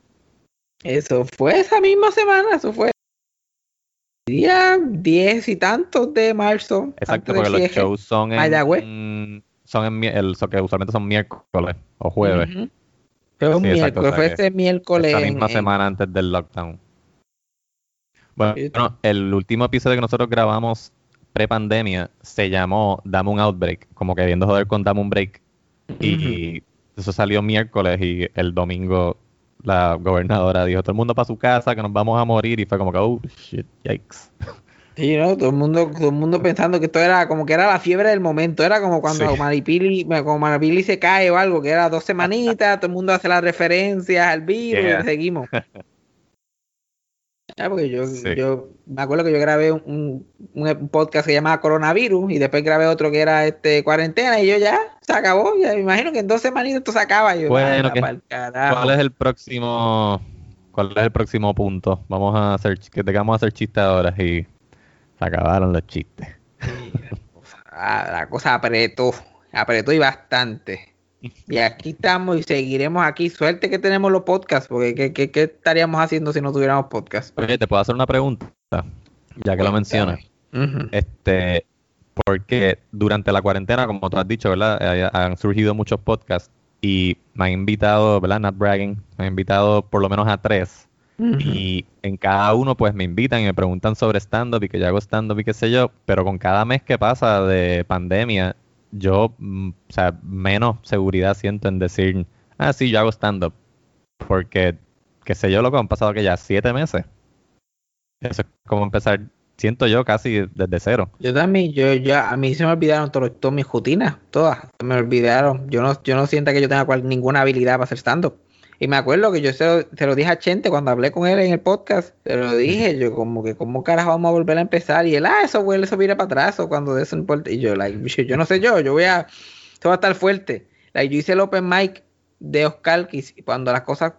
Speaker 1: Eso fue esa misma semana, eso fue día 10 y tantos de marzo.
Speaker 4: Exacto, porque los shows son en,
Speaker 1: Mayagüez.
Speaker 4: son en el, so que usualmente son miércoles o jueves.
Speaker 1: Ujú. Fue un
Speaker 4: exacto,
Speaker 1: miércoles,
Speaker 4: o sea
Speaker 1: fue ese miércoles. En-
Speaker 4: misma
Speaker 1: en-
Speaker 4: semana antes del lockdown. Bueno,
Speaker 1: Sí.
Speaker 4: el último episodio que nosotros grabamos pre-pandemia se llamó Dame un Outbreak, como que viendo joder con Dame un Break. Y eso salió miércoles y el domingo la gobernadora dijo, todo el mundo para su casa, que nos vamos a morir. Y fue como que, oh, shit, yikes.
Speaker 1: Sí, ¿no? Todo el mundo, todo el mundo pensando que esto era como que era la fiebre del momento. Era como cuando
Speaker 4: Sí.
Speaker 1: Maripili, como Maripili se cae o algo, que era dos semanitas, todo el mundo hace las referencias al virus
Speaker 4: Yeah.
Speaker 1: y seguimos. Ah, porque yo,
Speaker 4: Sí.
Speaker 1: yo me acuerdo que yo grabé un, un- podcast que se llamaba Coronavirus y después grabé otro que era este cuarentena y yo ya se acabó. Ya me imagino que en dos semanitas esto se acaba. Yo,
Speaker 4: Bueno,
Speaker 1: "Anda
Speaker 4: que-
Speaker 1: pa'l carajo".
Speaker 4: ¿Cuál es el próximo cuál es el próximo punto? Vamos a hacer, que tengamos a hacer chistes ahora y se acabaron los chistes.
Speaker 1: La cosa apretó, apretó y bastante. Y aquí estamos y seguiremos aquí. Suerte que tenemos los podcasts, porque ¿qué, qué- qué estaríamos haciendo si no tuviéramos podcast?
Speaker 4: Oye, te puedo hacer una pregunta, ya que lo mencionas. Este, porque durante la cuarentena, como tú has dicho, ¿verdad? Eh, han surgido muchos podcasts y me han invitado, ¿verdad? Not bragging, me han invitado por lo menos a tres. Y en cada uno, pues me invitan y me preguntan sobre stand-up y que yo hago stand-up y qué sé yo. Pero con cada mes que pasa de pandemia, yo, mm, o sea, menos seguridad siento en decir, ah, sí, yo hago stand-up. Porque, qué sé yo, lo que han pasado que ya siete meses. Eso es como empezar, siento yo, casi desde cero.
Speaker 1: Yo también, yo ya, a mí se me olvidaron todas mis rutinas, todas, me olvidaron. Yo no, yo no siento que yo tenga cual- ninguna habilidad para hacer stand-up. Y me acuerdo que yo se lo, se lo dije a Chente cuando hablé con él en el podcast, se lo dije, yo como que, ¿cómo carajo vamos a volver a empezar? Y él, ah, eso vuelve, eso viene para atrás, o cuando de eso importa. Y yo, like, yo, yo no sé yo, yo voy a, esto va a estar fuerte. Like, yo hice el open mic de Oscar, que cuando las cosas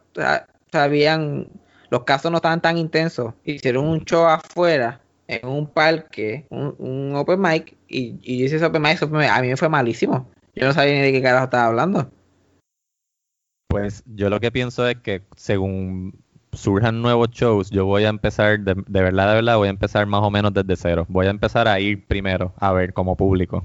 Speaker 1: sabían, los casos no estaban tan intensos, hicieron un show afuera en un parque, un, un open mic, y, y yo hice ese open mic, ese open mic, a mí me fue malísimo. Yo no sabía ni de qué carajo estaba hablando.
Speaker 4: Pues yo lo que pienso es que según surjan nuevos shows, yo voy a empezar, de, de verdad, de verdad, voy a empezar más o menos desde cero. Voy a empezar a ir primero, a ver, como público.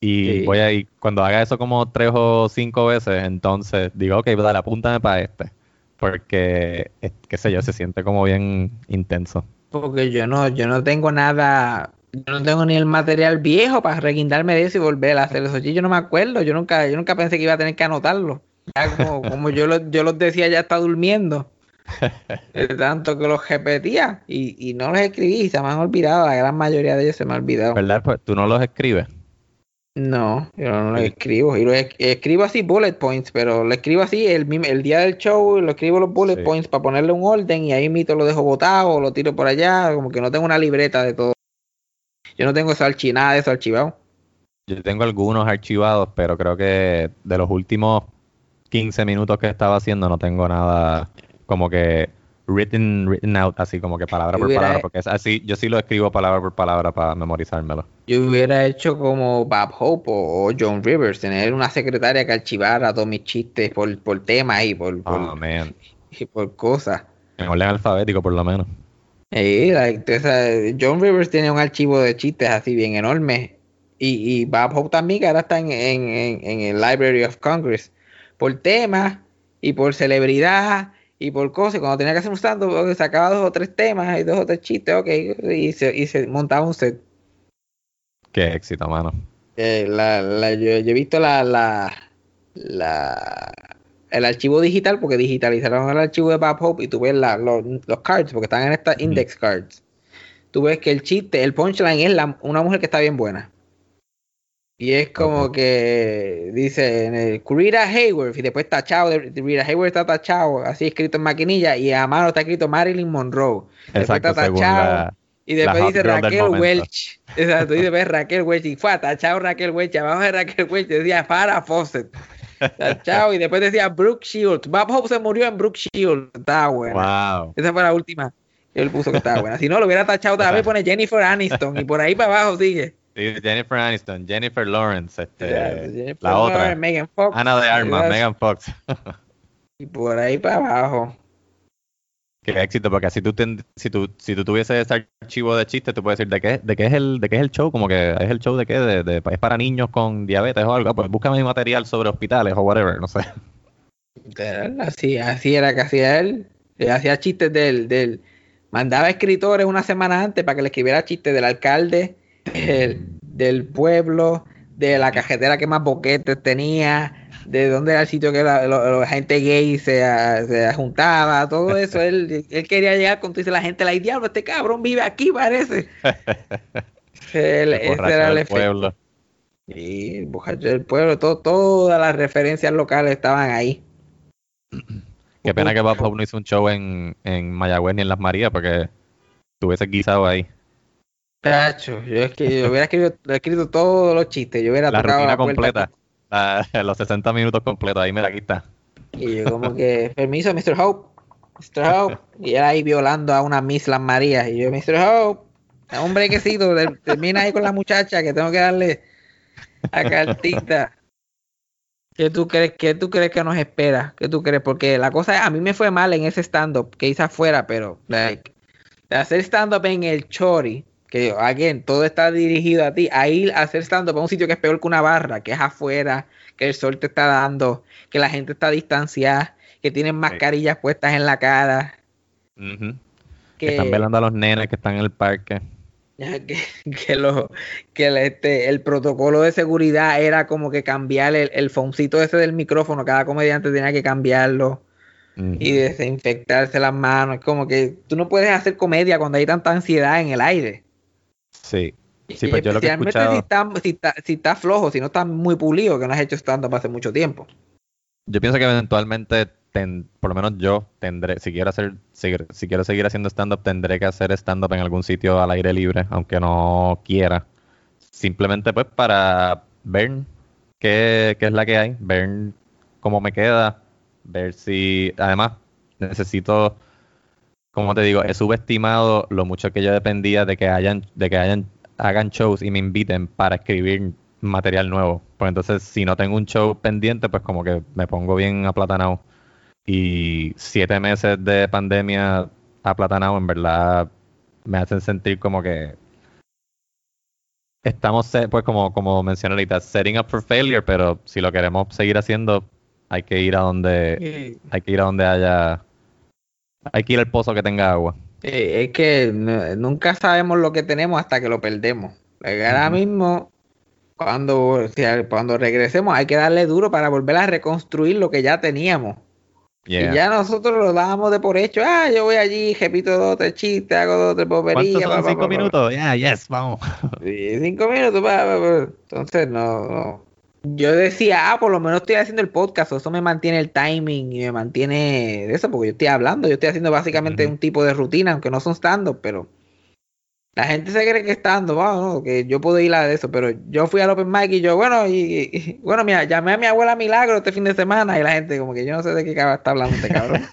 Speaker 4: Y
Speaker 1: Sí.
Speaker 4: voy a ir, cuando haga eso como tres o cinco veces, entonces digo, ok, dale, apúntame para este. Porque, qué sé yo, se siente como bien intenso.
Speaker 1: Porque yo no, yo no tengo nada, yo no tengo ni el material viejo para reguindarme de eso y volver a hacer eso. Yo no me acuerdo, yo nunca, yo nunca pensé que iba a tener que anotarlo. Ya como, como yo, lo- yo los decía, ya está durmiendo. De tanto que los repetía y, y no los escribí se me han olvidado, la gran mayoría de ellos se me han olvidado.
Speaker 4: ¿Verdad? Pues tú no los escribes.
Speaker 1: No, yo no lo
Speaker 4: Sí.
Speaker 1: escribo. Y lo es- escribo así bullet points, pero lo escribo así el, día del show, lo escribo los bullet
Speaker 4: Sí.
Speaker 1: points para ponerle un orden y ahí mito lo dejo botado lo tiro por allá, como que no tengo una libreta de todo. Yo no tengo nada de eso archivado.
Speaker 4: Yo tengo algunos archivados, pero creo que de los últimos 15 minutos que estaba haciendo no tengo nada como que written, written out, así como que palabra por palabra, porque es así, yo sí lo escribo palabra por palabra para memorizármelo.
Speaker 1: Yo hubiera hecho como Bob Hope o, John Rivers, tener una secretaria que archivara todos mis chistes por, por temas y por, por,
Speaker 4: Oh, man.
Speaker 1: y por cosas.
Speaker 4: En orden alfabético, por lo menos.
Speaker 1: Sí, John Rivers tiene un archivo de chistes así bien enorme. Y, y Bob Hope también, que ahora está en, en- en- en el Library of Congress. Por temas y por celebridad y por cosas. Cuando tenía que hacer un stand sacaba dos o tres temas y dos o tres chistes, ok, y se, y se montaba un set.
Speaker 4: Qué éxito, mano.
Speaker 1: Eh, la, la- yo, yo he visto la, la, la, el archivo digital, porque digitalizaron el archivo de Bob Hope y tú ves la- los, los cards, porque están en estas index cards. Tú ves que el chiste, el punchline es la- una mujer que está bien buena. Y es como que dice en el Rita Hayworth y después tachado, Rita Hayworth está tachado, así escrito en maquinilla y a mano está escrito Marilyn Monroe. Después
Speaker 4: Exacto,
Speaker 1: está
Speaker 4: según
Speaker 1: tachado
Speaker 4: la...
Speaker 1: y después dice Raquel. Welch. Exacto, y después Raquel Welch y fue tachado Raquel Welch, abajo de Raquel Welch decía Farah Fawcett. Tachado y después decía Brooke Shields. Bob Hope se murió en Brooke Shields. Estaba buena.
Speaker 4: Wow.
Speaker 1: Esa fue la última él puso que estaba buena. Si no, lo hubiera tachado tal vez pone Jennifer Aniston y por ahí para abajo sigue.
Speaker 4: Sí, Jennifer Aniston, Jennifer Lawrence, este,
Speaker 1: Jennifer
Speaker 4: la
Speaker 1: Lawrence,
Speaker 4: otra,
Speaker 1: Megan Fox.
Speaker 4: Ana de Armas. Megan Fox.
Speaker 1: Y por ahí para abajo.
Speaker 4: Qué éxito, porque así tú, ten- si tú, si tú tuvieses ese archivo de chistes, tú puedes decir de qué, de qué es el, de qué es el show, como que es el show de qué, de, de- es para niños con diabetes o algo, pues búscame material sobre hospitales o whatever, no sé.
Speaker 1: Así, así era que hacía él. Hacía chistes del, del. Mandaba escritores una semana antes para que le escribiera chistes del alcalde, del, del pueblo, de la cajetera que más boquetes tenía, de dónde era el sitio que la, lo- la gente gay se, se juntaba, todo eso. él, él quería llegar con tú dices la gente, la diablo, este cabrón vive aquí, parece.
Speaker 4: El
Speaker 1: ese era el
Speaker 4: pueblo.
Speaker 1: Y el borracho del pueblo, todo, todas las referencias locales estaban ahí.
Speaker 4: Qué pena que Bob Hope no hizo un show en, en Mayagüez ni en Las Marías, porque tuviese guisado ahí.
Speaker 1: Tacho, yo es que yo hubiera escrito, escrito todos los chistes, yo hubiera
Speaker 4: La
Speaker 1: tocado
Speaker 4: rutina
Speaker 1: la
Speaker 4: completa, la- los 60 minutos completos, ahí mira, aquí está.
Speaker 1: Y yo como que, permiso, Mr. Hope, Mr. Hope, y él ahí violando a una Miss Las Marías, y yo, Mr. Hope, un brequecito, termina ahí con la muchacha que tengo que darle a cartita. ¿Qué tú crees, qué tú crees que nos espera? ¿Qué tú crees? Porque la cosa es, a mí me fue mal en ese stand-up que hice afuera, pero, like, de hacer stand-up en el Chori, que, again, todo está dirigido a ti, a ir a hacer stand-up a un sitio que es peor que una barra, que es afuera, que el sol te está dando, que la gente está distanciada, que tienen mascarillas puestas en la cara, que,
Speaker 4: Que Están velando a los nenes que están en el parque.
Speaker 1: que, que lo, que el, este, el protocolo de seguridad era como que cambiar el, el foncito ese del micrófono, cada comediante tenía que cambiarlo y desinfectarse las manos, es como que tú no puedes hacer comedia cuando hay tanta ansiedad en el aire.
Speaker 4: Sí. Sí,
Speaker 1: Y
Speaker 4: pues yo lo que he
Speaker 1: especialmente
Speaker 4: escuchado,
Speaker 1: si está, si, está, si está flojo, si no está muy pulido, que no has hecho stand-up hace mucho tiempo.
Speaker 4: yo pienso que eventualmente, ten- por lo menos yo tendré, si quiero hacer, seguir- si quiero seguir haciendo stand-up, tendré que hacer stand-up en algún sitio al aire libre, aunque no quiera. Simplemente pues para ver qué, qué es la que hay, ver cómo me queda, ver si, además, necesito, como te digo, he subestimado lo mucho que yo dependía de que hayan, de que hayan, hagan shows y me inviten para escribir material nuevo. Pues entonces, si no tengo un show pendiente, pues como que me pongo bien aplatanado. Y siete meses de pandemia aplatanado, en verdad, me hacen sentir como que estamos, se- pues como, como mencioné ahorita, setting up for failure, pero si lo queremos seguir haciendo, hay que ir a donde, hay que ir a donde haya, hay que ir al pozo que tenga agua.
Speaker 1: Eh, es que nunca sabemos lo que tenemos hasta que lo perdemos. Ahora mismo, cuando, cuando regresemos, hay que darle duro para volver a reconstruir lo que ya teníamos.
Speaker 4: Yeah.
Speaker 1: Y ya nosotros lo dábamos de por hecho. Ah, yo voy allí, repito dos, tres chistes, hago dos, tres
Speaker 4: ¿Cuántos
Speaker 1: boberías.
Speaker 4: son
Speaker 1: pa, pa,
Speaker 4: cinco
Speaker 1: pa, pa.
Speaker 4: minutos? Yeah, yes, vamos.
Speaker 1: Sí, cinco minutos. Entonces, no, no. Yo decía, ah, por lo menos estoy haciendo el podcast, eso me mantiene el timing y me mantiene eso, porque yo estoy hablando, yo estoy haciendo básicamente un tipo de rutina, aunque no son stand pero la gente se cree que es stand-up, ah, no, que yo puedo ir a eso, pero yo fui al open mic y yo, bueno, y, y- bueno, mira, llamé a mi abuela Milagro este fin de semana y la gente como que yo no sé de qué cab- está hablando este cabrón.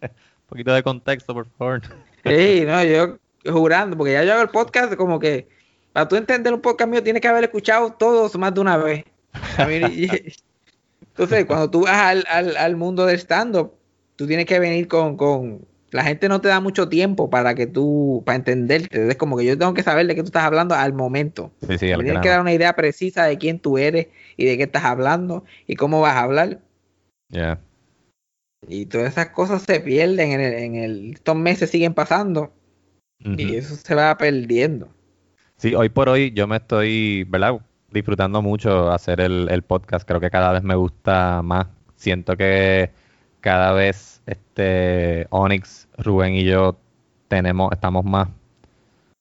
Speaker 4: Un poquito de contexto, por favor.
Speaker 1: Sí, no, yo jurando, porque ya yo hago el podcast como que para tú entender un podcast mío tienes que haber escuchado todos más de una vez. Entonces, cuando tú vas al, al, al mundo del stand-up, tú tienes que venir con, con... La gente no te da mucho tiempo para que tú, para entenderte. Es como que yo tengo que saber de qué tú estás hablando al momento.
Speaker 4: Sí, sí,
Speaker 1: Me
Speaker 4: al
Speaker 1: tienes que dar una idea precisa de quién tú eres y de qué estás hablando y cómo vas a hablar.
Speaker 4: Yeah.
Speaker 1: Y todas esas cosas se pierden en el, en el, estos meses siguen pasando y eso se va perdiendo.
Speaker 4: Sí, hoy por hoy yo me estoy, ¿verdad? Disfrutando mucho hacer el, el podcast. Creo que cada vez me gusta más. siento que cada vez este Onyx, Rubén y yo tenemos, estamos más,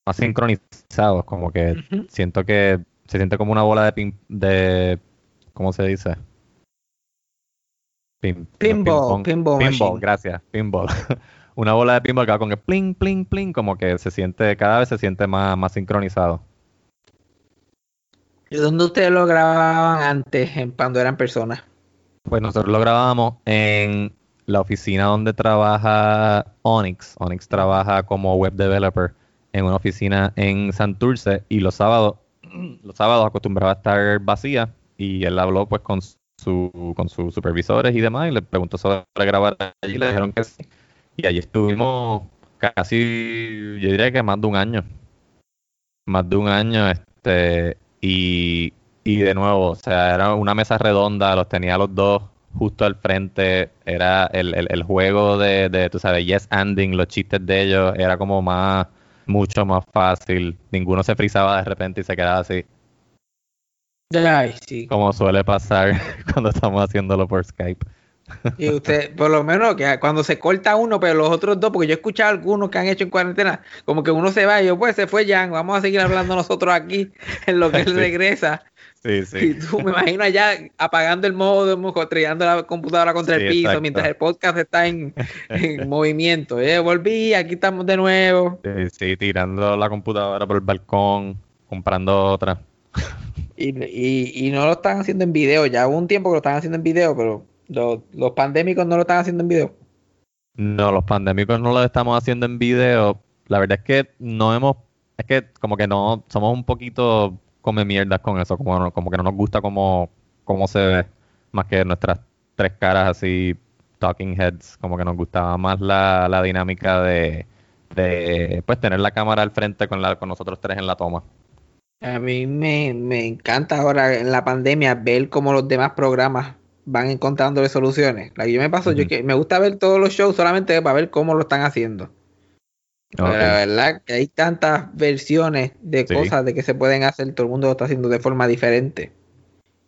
Speaker 4: más sincronizados, como que siento que se siente como una bola de pin, de ¿cómo se dice? Pin-
Speaker 1: Pinball, pinball
Speaker 4: Pinball, gracias, pinball. una bola de pinball que va con el pling, pling, pling, como que se siente, cada vez se siente más, más sincronizado.
Speaker 1: ¿Y dónde ustedes lo grababan antes, cuando eran personas?
Speaker 4: Pues nosotros lo grabábamos en la oficina donde trabaja Onyx. Onyx trabaja como web developer en una oficina en Santurce y los sábados, los sábados acostumbraba a estar vacía y él habló pues con su, con sus supervisores y demás y le preguntó sobre grabar allí y le dijeron que sí. Y allí estuvimos casi, yo diría que más de un año. Más de un año, este, y, y de nuevo, o sea, era una mesa redonda, los tenía los dos justo al frente, era el, el, el juego de, de, tú sabes, yes ending, los chistes de ellos, era como más, mucho más fácil, ninguno se frizaba de repente y se quedaba así,
Speaker 1: Ay, sí.
Speaker 4: como suele pasar cuando estamos haciéndolo por Skype.
Speaker 1: Y usted, por lo menos, que cuando se corta uno, pero los otros dos, porque yo he escuchado algunos que han hecho en cuarentena, como que uno se va y yo, pues se fue Jan, vamos a seguir hablando nosotros aquí en lo que él
Speaker 4: Sí.
Speaker 1: regresa.
Speaker 4: Sí,
Speaker 1: Y
Speaker 4: sí.
Speaker 1: tú me imagino allá apagando el modo, estrellando la computadora contra
Speaker 4: Sí,
Speaker 1: el piso,
Speaker 4: exacto.
Speaker 1: mientras el podcast está en, en movimiento. Eh, volví, aquí estamos de nuevo.
Speaker 4: Sí, sí, tirando la computadora por el balcón, comprando otra.
Speaker 1: Y, y, y no lo están haciendo en video, ya hubo un tiempo que lo están haciendo en video, pero los, los pandémicos no lo están haciendo en video.
Speaker 4: No, los pandémicos no lo estamos haciendo en video. La verdad es que no hemos, es que como que no, somos un poquito come mierdas con eso, como, como que no nos gusta cómo, cómo se ve, más que nuestras tres caras así, talking heads, como que nos gustaba más la, la dinámica de, de, pues tener la cámara al frente con, la, con nosotros tres en la toma.
Speaker 1: A mí me, me encanta ahora en la pandemia ver cómo los demás programas van encontrando soluciones. Like, yo me paso, yo
Speaker 4: Ujú.
Speaker 1: que me gusta ver todos los shows solamente para ver cómo lo están haciendo. Pero la verdad que hay tantas versiones de
Speaker 4: Sí.
Speaker 1: cosas de que se pueden hacer, todo el mundo lo está haciendo de forma diferente.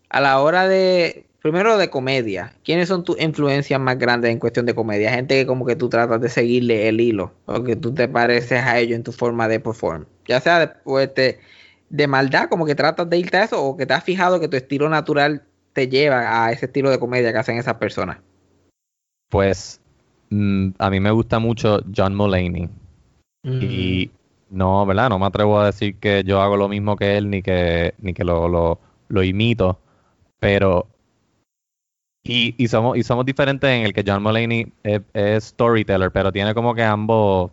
Speaker 1: A la hora de, primero de comedia, ¿quiénes son tus influencias más grandes en cuestión de comedia? Gente que como que tú tratas de seguirle el hilo, o que tú te pareces a ellos en tu forma de perform. Ya sea de, pues, de, de maldad, como que tratas de irte a eso, o que te has fijado que tu estilo natural te lleva a ese estilo de comedia que hacen esas personas.
Speaker 4: Pues mm, a mí me gusta mucho John Mulaney. Y no, ¿verdad? No me atrevo a decir que yo hago lo mismo que él ni que, ni que lo, lo, lo imito, pero... Y, y somos, y somos diferentes en el que John Mulaney es, es storyteller, pero tiene como que ambos...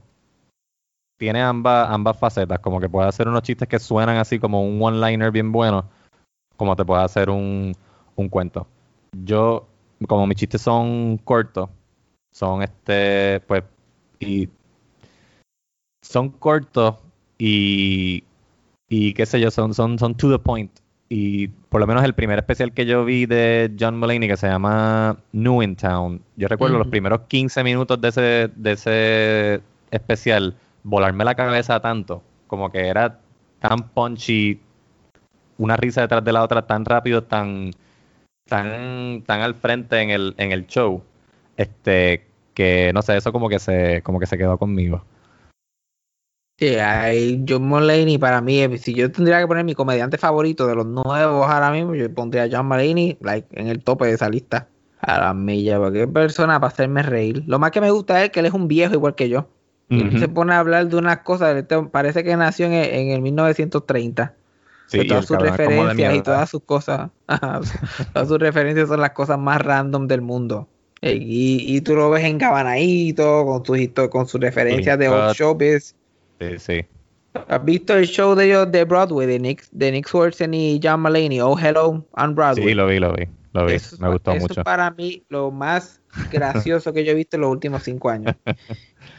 Speaker 4: Tiene ambas, ambas facetas, como que puede hacer unos chistes que suenan así como un one-liner bien bueno, como te puede hacer un, un cuento. Yo, como mis chistes son cortos, son este, pues, y son cortos y, y qué sé yo, son, son, son to the point. Y por lo menos el primer especial que yo vi de John Mulaney que se llama New in Town, yo recuerdo los primeros 15 minutos de ese, de ese especial, volarme la cabeza tanto, como que era tan punchy, una risa detrás de la otra tan rápido, tan, tan, tan al frente en el, en el show, este, que no sé, eso como que se, como que se quedó conmigo.
Speaker 1: Sí, hay John Mulaney para mí, eh, si yo tendría que poner mi comediante favorito de los nuevos ahora mismo, yo pondría a John Mulaney like, en el tope de esa lista. A la milla, porque persona para hacerme reír. Lo más que me gusta es que él es un viejo igual que yo. Y se pone a hablar de unas cosas, él te- parece que nació en, el- en el 1930.
Speaker 4: Sí,
Speaker 1: todas sus referencias y todas sus cosas. ajá, todas sus referencias son las cosas más random del mundo. Y, y tú lo ves engabanadito con sus con sus referencias de old showbiz.
Speaker 4: Sí, sí.
Speaker 1: ¿Has visto el show de ellos de Broadway de Nick, de Nick Swartzen y John Mulaney? Oh, Hello on Broadway.
Speaker 4: Sí, lo vi, lo vi, lo vi.
Speaker 1: Eso es
Speaker 4: Me gustó
Speaker 1: eso
Speaker 4: mucho.
Speaker 1: es para mí lo más gracioso que yo he visto en los últimos cinco años.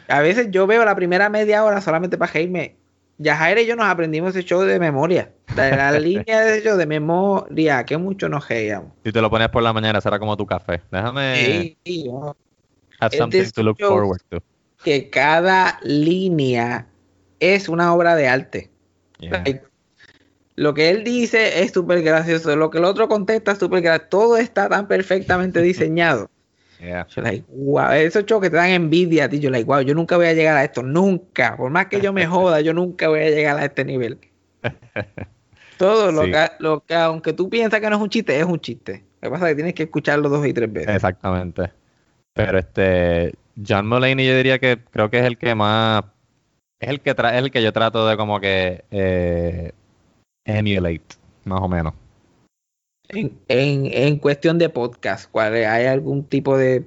Speaker 1: A veces yo veo la primera media hora solamente para reírme. Yajaira y yo nos aprendimos ese show de memoria. La, la línea de show de memoria, que mucho nos reíamos.
Speaker 4: Si te lo ponías por la mañana, será como tu café. Déjame
Speaker 1: Sí, sí, yo-
Speaker 4: have something to look forward to.
Speaker 1: que cada línea es una obra de arte.
Speaker 4: Yeah.
Speaker 1: Like, lo que él dice es súper gracioso, lo que el otro contesta es súper gracioso, todo está tan perfectamente diseñado.
Speaker 4: Yeah.
Speaker 1: Yo like, wow, esos shows que te dan envidia a ti, yo like, wow, yo nunca voy a llegar a esto, nunca, por más que yo me joda, yo nunca voy a llegar a este nivel. Todo lo,
Speaker 4: Sí.
Speaker 1: que, lo que, aunque tú piensas que no es un chiste, es un chiste. Lo que pasa es que tienes que escucharlo dos y tres veces.
Speaker 4: Exactamente. Pero este, John Mulaney yo diría que creo que es el que más, es el que tra- es el que yo trato de como que eh, emulate, más o menos.
Speaker 1: En, en, en cuestión de podcast, ¿cuál? ¿hay algún tipo de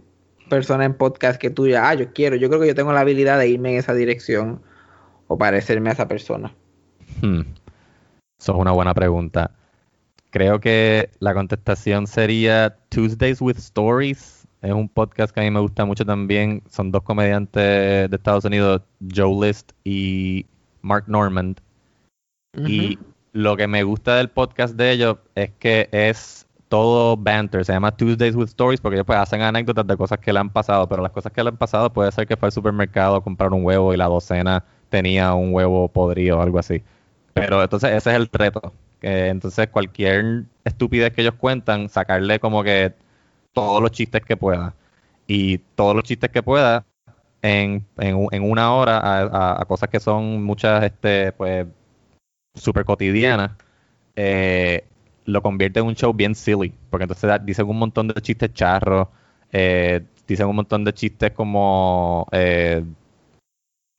Speaker 1: persona en podcast que tú ya, ah, yo quiero, yo creo que yo tengo la habilidad de irme en esa dirección o parecerme a esa persona?
Speaker 4: Hmm. Eso es una buena pregunta. Creo que la contestación sería Tuesdays with Stories. Es un podcast que a mí me gusta mucho también. Son dos comediantes de Estados Unidos, Joe List y Mark Normand. Y lo que me gusta del podcast de ellos es que es todo banter. Se llama Tuesdays with Stories porque ellos pues hacen anécdotas de cosas que le han pasado. Pero las cosas que le han pasado puede ser que fue al supermercado a comprar un huevo y la docena tenía un huevo podrido o algo así. Pero entonces ese es el reto. Entonces cualquier estupidez que ellos cuentan, sacarle como que todos los chistes que pueda. Y todos los chistes que pueda en, en, en una hora a, a- a cosas que son muchas, este, pues, súper cotidianas, eh, lo convierte en un show bien silly. Porque entonces dicen un montón de chistes charros, eh, dicen un montón de chistes como, eh,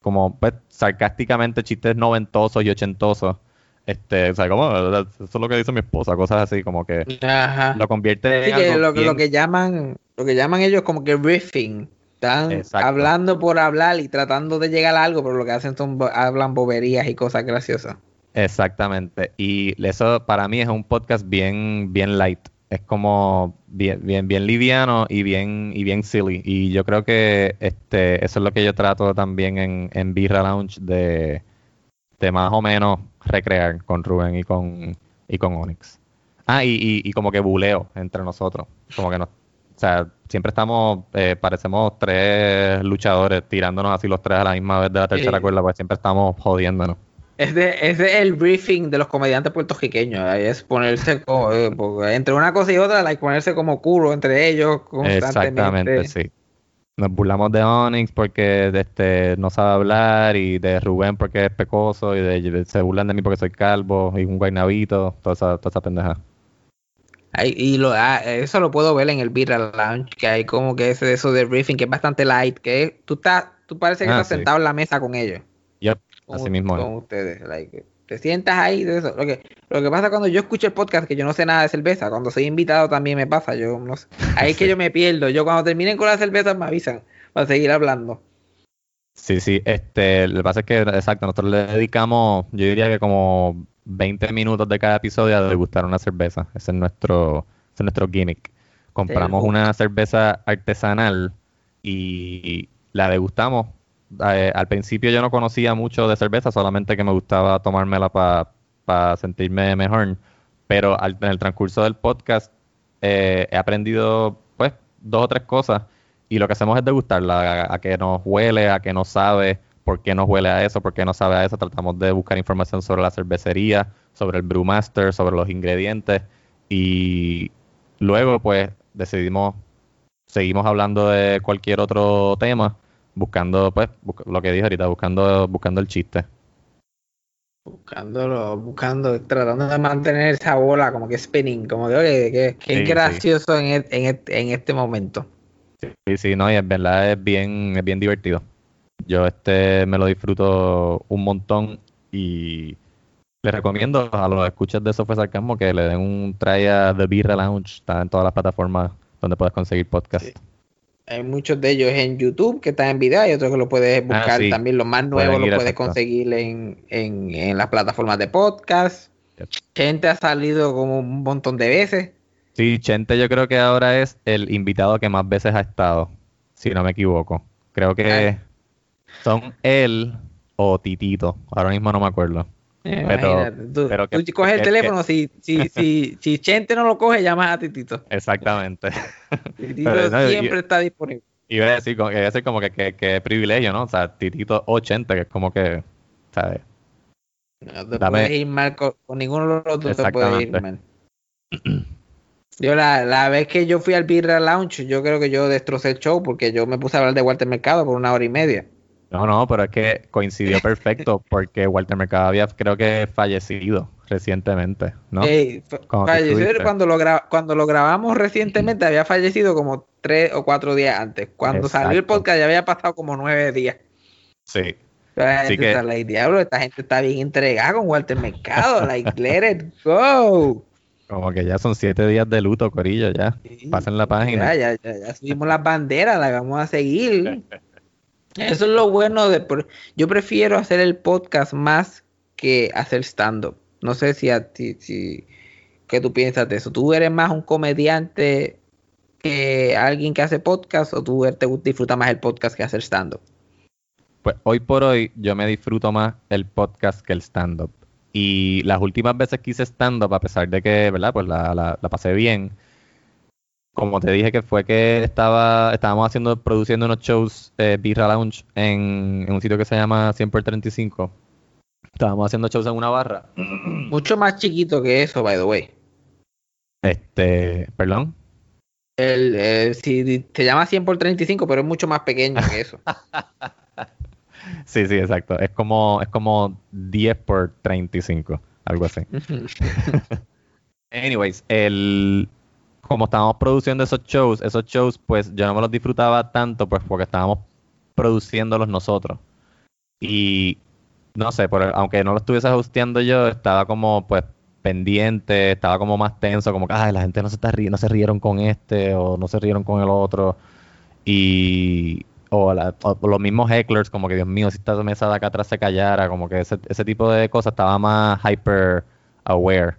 Speaker 4: como pues, sarcásticamente chistes noventosos y ochentosos. Este, o sea, como, eso es lo que dice mi esposa, cosas así, como que
Speaker 1: Ajá.
Speaker 4: lo convierte
Speaker 1: Sí,
Speaker 4: en algo
Speaker 1: lo, que- lo
Speaker 4: bien-
Speaker 1: que llaman, lo que llaman ellos como que riffing. Están
Speaker 4: Exacto.
Speaker 1: hablando por hablar y tratando de llegar a algo, pero lo que hacen son hablan boberías y cosas graciosas.
Speaker 4: Exactamente. Y eso para mí es un podcast bien, bien light. Es como bien, bien, bien liviano y bien, y bien silly. Y yo creo que este, eso es lo que yo trato también en, en Birra Lounge de, de más o menos recrear con Rubén y con, y con Onyx. Ah, y, y, y como que buleo entre nosotros. Como que nos, o sea, siempre estamos, eh, parecemos tres luchadores tirándonos así los tres a la misma vez de la tercera cuerda, pues siempre estamos jodiéndonos.
Speaker 1: Ese, ese es el briefing de los comediantes puertorriqueños. ahí Es ponerse como, eh, entre una cosa y otra, like, ponerse como culo entre ellos constantemente.
Speaker 4: Exactamente, sí. Nos burlamos de Onyx porque este, no sabe hablar y de Rubén porque es pecoso y de, se burlan de mí porque soy calvo y un guaynabito, toda esa, toda esa pendeja.
Speaker 1: Ahí- y lo, ah, eso lo puedo ver en el Birra Lounge, que hay como que ese de eso de briefing que es bastante light, que es- tú estás, tú parece que
Speaker 4: Ah,
Speaker 1: estás
Speaker 4: sí.
Speaker 1: sentado en la mesa con ellos.
Speaker 4: Yep, así mismo
Speaker 1: con ustedes. like, te sientas ahí de eso. Lo que, lo que pasa cuando yo escucho el podcast, que yo no sé nada de cerveza, cuando soy invitado también me pasa. Yo no sé. Ahí es que yo me pierdo. Yo cuando terminen con las cervezas me avisan para seguir hablando.
Speaker 4: Sí, sí, este, lo que pasa es que, exacto, nosotros le dedicamos, yo diría que como 20 minutos de cada episodio a degustar una cerveza. Ese es nuestro, ese es nuestro gimmick. Compramos una cerveza artesanal y la degustamos. Eh, al principio yo no conocía mucho de cerveza, solamente que me gustaba tomármela para sentirme mejor. Pero al- en el transcurso del podcast eh, he aprendido, pues, dos o tres cosas. Y lo que hacemos es degustarla, a, a qué nos huele, a qué nos sabe, por qué nos huele a eso, por qué no sabe a eso. Tratamos de buscar información sobre la cervecería, sobre el brewmaster, sobre los ingredientes. Y luego, pues, decidimos, seguimos hablando de cualquier otro tema, buscando, pues, lo que dije ahorita, buscando, buscando el chiste.
Speaker 1: Buscándolo, buscando, tratando de mantener esa bola como que spinning, como que, oye, que, que
Speaker 4: Sí,
Speaker 1: es
Speaker 4: sí.
Speaker 1: gracioso en, e- en, e- en este momento.
Speaker 4: Sí, sí, no, y en verdad es bien, es bien divertido. Yo este me lo disfruto un montón y le recomiendo a los escuchas de Eso fue Sarcasmo que le den un try a The Birra Lounge. Está en todas las plataformas donde puedes conseguir podcast.
Speaker 1: Sí. Hay muchos de ellos en YouTube que están en video y otros que lo puedes buscar
Speaker 4: Ah, sí.
Speaker 1: también. Los más nuevos los puedes conseguir en, en, en las plataformas de podcast.
Speaker 4: Yep.
Speaker 1: Gente ha salido como un montón de veces.
Speaker 4: Sí, Chente yo creo que ahora es el invitado que más veces ha estado, si no me equivoco. Creo que
Speaker 1: Ay.
Speaker 4: son él o Titito, ahora mismo no me acuerdo.
Speaker 1: Eh,
Speaker 4: Pero-
Speaker 1: tú,
Speaker 4: pero que-
Speaker 1: tú coges el
Speaker 4: que-
Speaker 1: teléfono, si, si, si, si Chente no lo coge, llamas a Titito.
Speaker 4: Exactamente.
Speaker 1: Titito
Speaker 4: Pero no,
Speaker 1: siempre
Speaker 4: yo-
Speaker 1: está disponible.
Speaker 4: Iba a decir, como- iba a decir como que, que, privilegio, ¿no? O sea, Titito 80, que es como que, ¿sabes?
Speaker 1: No te
Speaker 4: Dame-
Speaker 1: puedes ir mal con, con ninguno de los dos te puedes ir mal. Yo la, la vez que yo fui al Birra Lounge, yo creo que yo destrocé el show porque yo me puse a hablar de Walter Mercado por una hora y media.
Speaker 4: No, no, pero es que coincidió perfecto porque Walter Mercado había, creo que, fallecido recientemente, ¿no?
Speaker 1: Ey, falleció cuando lo, cuando lo grabamos recientemente, había fallecido como tres o cuatro días antes. Cuando salió el podcast ya había pasado como nueve días.
Speaker 4: Sí.
Speaker 1: Pero la
Speaker 4: Así
Speaker 1: gente
Speaker 4: que-
Speaker 1: está like, diablo, esta gente está bien entregada con Walter Mercado. Like, let it go.
Speaker 4: Como que ya son siete días de luto, Corillo, ya. Pasen la página.
Speaker 1: Ya, ya, ya, ya subimos las banderas, las vamos a seguir. Eso es lo bueno de... por- Yo prefiero hacer el podcast más que hacer stand-up. No sé si a ti... Si, ¿Qué tú piensas de eso? ¿Tú eres más un comediante que alguien que hace podcast o tú te disfrutas más el podcast que hacer stand-up?
Speaker 4: Pues hoy por hoy yo me disfruto más el podcast que el stand-up. Y las últimas veces que hice stand-up, a pesar de que, ¿verdad? Pues la, la- la pasé bien. Como te dije que fue que estaba, estábamos haciendo, produciendo unos shows eh, Birra Lounge en, en un sitio que se llama 100 por 35. Estábamos haciendo shows en una barra.
Speaker 1: Mucho más chiquito que eso, by the way.
Speaker 4: Este, perdón.
Speaker 1: El, eh, si se llama 100 por 35, pero es mucho más pequeño que eso.
Speaker 4: Sí, sí, exacto. Es como, es como 10 por 35, algo así. Anyways, el, como estábamos produciendo esos shows, esos shows, pues yo no me los disfrutaba tanto, pues porque estábamos produciéndolos nosotros. Y no sé, por, aunque no lo estuviese hosteando yo, estaba como pues pendiente, estaba como más tenso, como que "Ay, la gente no se está ri- no se rieron con este o no se rieron con el otro. Y o, los mismos hecklers, como que Dios mío, si esta mesa de acá atrás se callara, como que ese tipo de cosas estaba más hyper aware.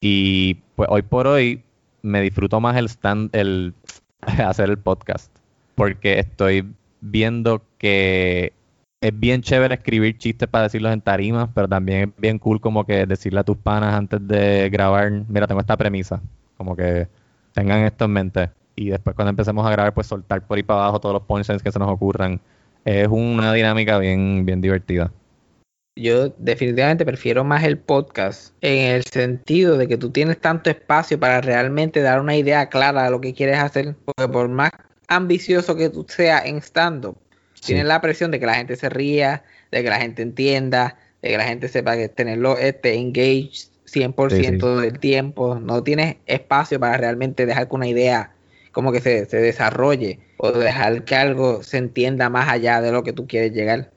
Speaker 4: Y pues hoy por hoy me disfruto más el stand, el hacer el podcast. Porque estoy viendo que es bien chévere escribir chistes para decirlos en tarimas, pero también es bien cool como que decirle a tus panas antes de grabar, mira, tengo esta premisa, como que tengan esto en mente. Y después cuando empecemos a grabar, pues soltar por ahí para abajo todos los punchlines que se nos ocurran. Es una dinámica bien, bien divertida.
Speaker 1: Yo definitivamente prefiero más el podcast en el sentido de que tú tienes tanto espacio para realmente dar una idea clara de lo que quieres hacer. Porque por más ambicioso que tú seas en stand-up, tienes la presión de que la gente se ría, de que la gente entienda, de que la gente sepa que tenerlo este, engaged 100% del tiempo. No tienes espacio para realmente dejar que una idea como que se, se desarrolle o dejar que algo se entienda más allá de lo que tú quieres llegar.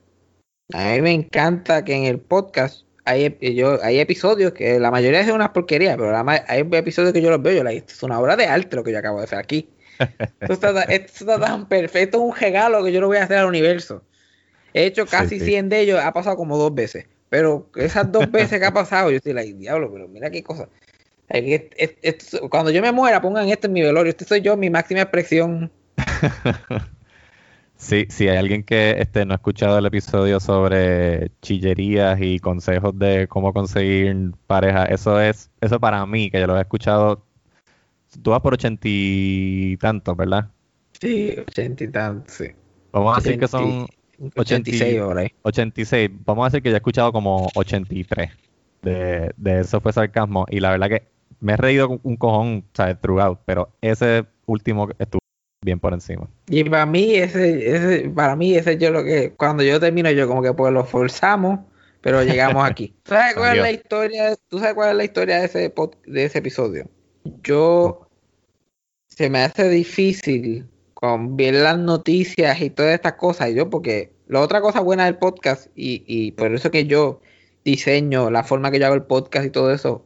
Speaker 1: A mí me encanta que en el podcast hay, ep- yo, hay episodios que la mayoría es unas porquerías, pero la hay episodios que yo los veo, yo la esto es una obra de arte lo que yo acabo de hacer aquí. Esto está, esto está tan perfecto, es un regalo que yo lo voy a hacer al universo. He hecho casi
Speaker 4: sí.
Speaker 1: 100 de ellos, ha pasado como dos veces. Pero esas dos veces que ha pasado, yo estoy like, diablo, pero mira qué cosa. Cuando yo me muera, pongan esto en mi velorio. Este soy yo, mi máxima expresión.
Speaker 4: Sí, si hay alguien que este, no ha escuchado el episodio sobre chillerías y consejos de cómo conseguir pareja, eso es, eso para mí, que yo lo he escuchado, tú vas por ochenta y tantos, ¿verdad?
Speaker 1: Sí, 80 y tanto, sí.
Speaker 4: Vamos a decir que son
Speaker 1: 86 por ahí.
Speaker 4: 86, vamos a decir que yo he escuchado como 83 de, de eso fue sarcasmo y la verdad que me he reído un cojón, ¿sabes? Throughout, pero ese último estuvo bien por encima.
Speaker 1: Y para mí, ese, ese, para mí, ese es yo lo que, cuando yo termino, yo como que pues lo forzamos, pero llegamos aquí. ¿Tú sabes cuál es la historia? ¿Tú sabes cuál es la historia de ese, de ese episodio? Yo, se me hace difícil con ver las noticias y todas estas cosas, yo porque la otra cosa buena del podcast, y, y por eso que yo diseño la forma que yo hago el podcast y todo eso,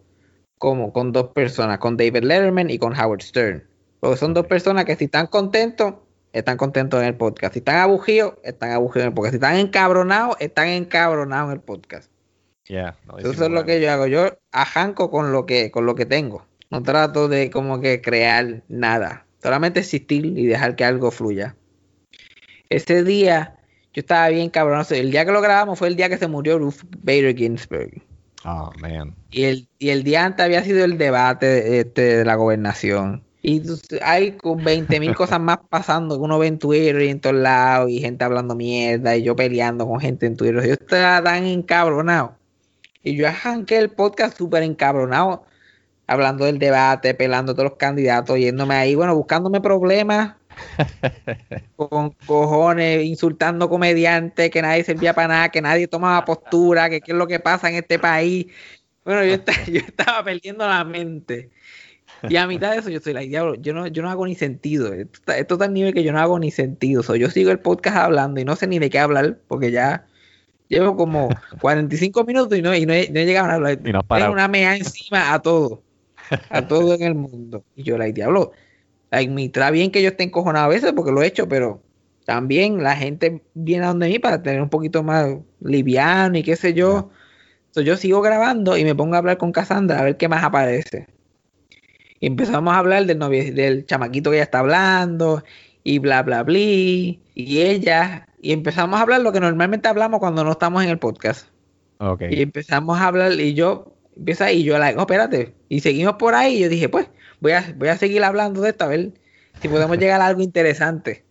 Speaker 1: como con dos personas, con David Letterman y con Howard Stern. Porque son dos personas que si están contentos, están contentos en el podcast. Si están aburridos, están en el podcast. Si están encabronados, están encabronados en el podcast.
Speaker 4: Yeah, no
Speaker 1: Eso es lo que yo hago. Yo ajanco con lo que, con lo que tengo. No trato de como que crear nada. Solamente existir y dejar que algo fluya. Ese día, yo estaba bien cabronazo. El día que lo grabamos fue el día que se murió Ruth Bader Ginsburg.
Speaker 4: Oh, man.
Speaker 1: Y el, y el día antes había sido el debate este, de la gobernación. Y hay con 20 mil cosas más pasando que uno ve en Twitter y en todos lados y gente hablando mierda y yo peleando con gente en Twitter. Yo estaba tan encabronado Y yo arranqué el podcast súper encabronado, hablando del debate, pelando a todos los candidatos, yéndome ahí, bueno, buscándome problemas con cojones, insultando comediantes, que nadie servía para nada, que nadie tomaba postura, que qué es lo que pasa en este país. Bueno, yo, estaba, yo estaba perdiendo la mente. Y a mitad de eso yo soy la diablo, yo no, yo no hago ni sentido. Esto está, esto está al nivel que yo no hago ni sentido. So, yo sigo el podcast hablando y no sé ni de qué hablar, porque ya llevo como 45 minutos y no, y no, he, no he llegado a hablar.
Speaker 4: Y no has
Speaker 1: Tengo una mea encima a todo. A todo en el mundo. Y yo, like, diablo, like, me está bien que yo esté encojonado a veces porque lo he hecho, pero también la gente viene a donde mí para tener un poquito más liviano y qué sé yo. So, yo sigo grabando y me pongo a hablar con Cassandra a ver qué más aparece. Y empezamos a hablar del novio, del chamaquito que ella está hablando y bla bla bla y ella y empezamos a hablar lo que normalmente hablamos cuando no estamos en el podcast.
Speaker 4: Ok.
Speaker 1: Y empezamos a hablar y yo empieza y yo like, oh, espérate. Y seguimos por ahí y yo dije, pues, voy a, voy a seguir hablando de esto a ver si podemos llegar a algo interesante.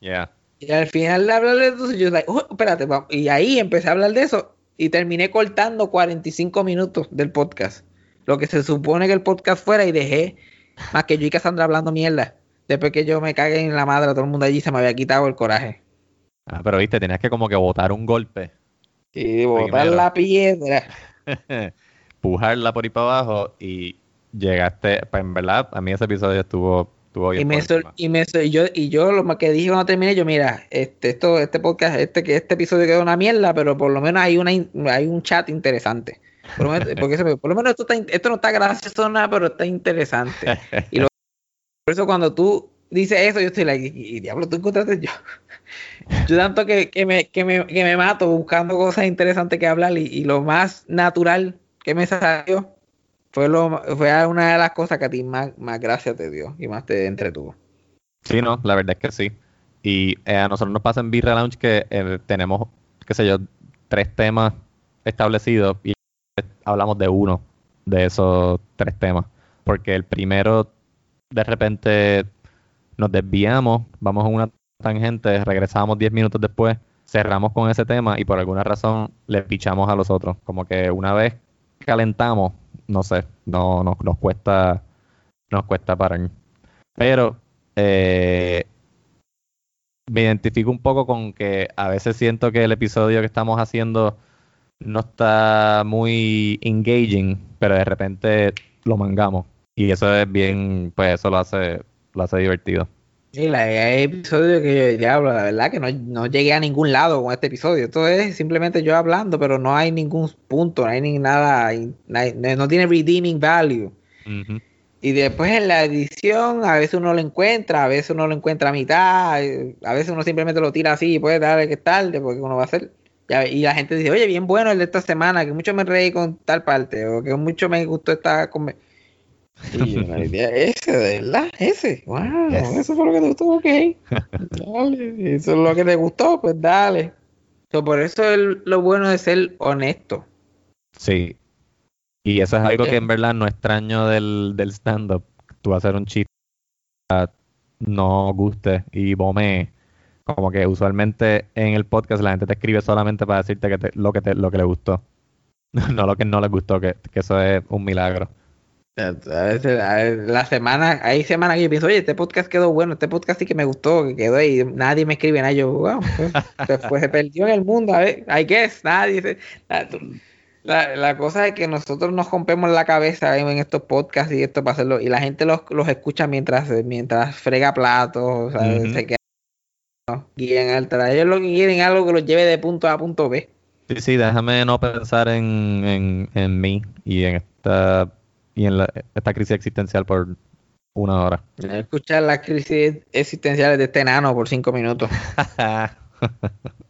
Speaker 4: Yeah.
Speaker 1: Y al final de hablar de eso, yo like, oh, espérate, y ahí empecé a hablar de eso y terminé cortando 45 minutos del podcast. Lo que se supone que el podcast fuera y dejé más que yo y Cassandra hablando mierda. Después que yo me cagué en la madre todo el mundo allí se me había quitado el coraje.
Speaker 4: Ah, pero viste, tenías que como que botar un golpe.
Speaker 1: Y botar la piedra.
Speaker 4: pujarla por ahí para abajo y llegaste, pues en verdad, a mí ese episodio estuvo, estuvo bien
Speaker 1: Y me, sol- y me sol- y yo y yo lo más que dije cuando terminé, yo mira, este esto este podcast, este que este episodio quedó una mierda, pero por lo menos hay una hay un chat interesante. Por lo menos, porque se me- por lo menos esto está esto no está gracioso nada, pero está interesante. Y lo- por eso cuando tú dices eso, yo estoy like, y, y diablo, tú encontraste yo. Yo tanto que, que me, que, me, que me mato buscando cosas interesantes que hablar y, y lo más natural que me salió fue lo fue una de las cosas que a ti más, más gracias te dio y más te entretuvo.
Speaker 4: Sí, no, la verdad es que sí. Y eh, a nosotros nos pasa en Birra Lounge que eh, tenemos, qué sé yo, tres temas establecidos y hablamos de uno de esos tres temas. Porque el primero, de repente, nos desviamos, vamos a una tangente, regresamos 10 minutos después, cerramos con ese tema y por alguna razón le pichamos a los otros. Como que una vez calentamos, no sé, no, no- nos cuesta, nos cuesta parar. Pero eh, me identifico un poco con que a veces siento que el episodio que estamos haciendo no está muy engaging, pero de repente lo mangamos. Y eso es bien, pues eso lo hace, lo hace divertido.
Speaker 1: Sí, la, hay episodios que yo diablo, la verdad que no, no llegué a ningún lado con este episodio. Esto es simplemente yo hablando, pero no hay ningún punto, no hay ni nada, no, tiene redeeming value. Y después en la edición, a veces uno lo encuentra, a veces uno lo encuentra a mitad, eh, a veces uno simplemente lo tira así y puede darle que es tarde, porque uno va a hacer. Y la gente dice, oye, bien bueno el de esta semana, que mucho me reí con tal parte, o que mucho me gustó esta. come-". Y yo, "Ay, Dios, ese, de verdad, ese, wow,
Speaker 4: Yes.
Speaker 1: eso fue lo que te gustó, ok. Dale, eso es lo que te gustó, pues dale. So, por eso es lo bueno de ser honesto.
Speaker 4: Sí. Y eso es algo que en verdad no extraño del, del stand-up. Tú hacer un chiste no guste y bomee. Como que usualmente en el podcast la gente te escribe solamente para decirte que te- lo que te, lo que le gustó. No lo que no les gustó, que, que eso es un milagro.
Speaker 1: A veces, a ver, la semana, hay semanas que yo pienso, oye, este podcast quedó bueno, este podcast sí que me gustó, que quedó ahí, nadie me escribe nada, yo, wow, pues, se, perdió en el mundo, a ver, I guess, nadie, se- la, la- la cosa es que nosotros nos rompemos la cabeza en, estos podcasts y esto para hacerlo, y la gente los, los escucha mientras, mientras frega platos, o sea, se queda, ¿no? guían al tra- ellos lo que quieren es algo que los lleve de punto A a punto B.
Speaker 4: Sí, sí, déjame no pensar en, en, en mí y en esta y en la- esta crisis existencial por una hora.
Speaker 1: Escuchar las crisis existenciales de este enano por cinco minutos.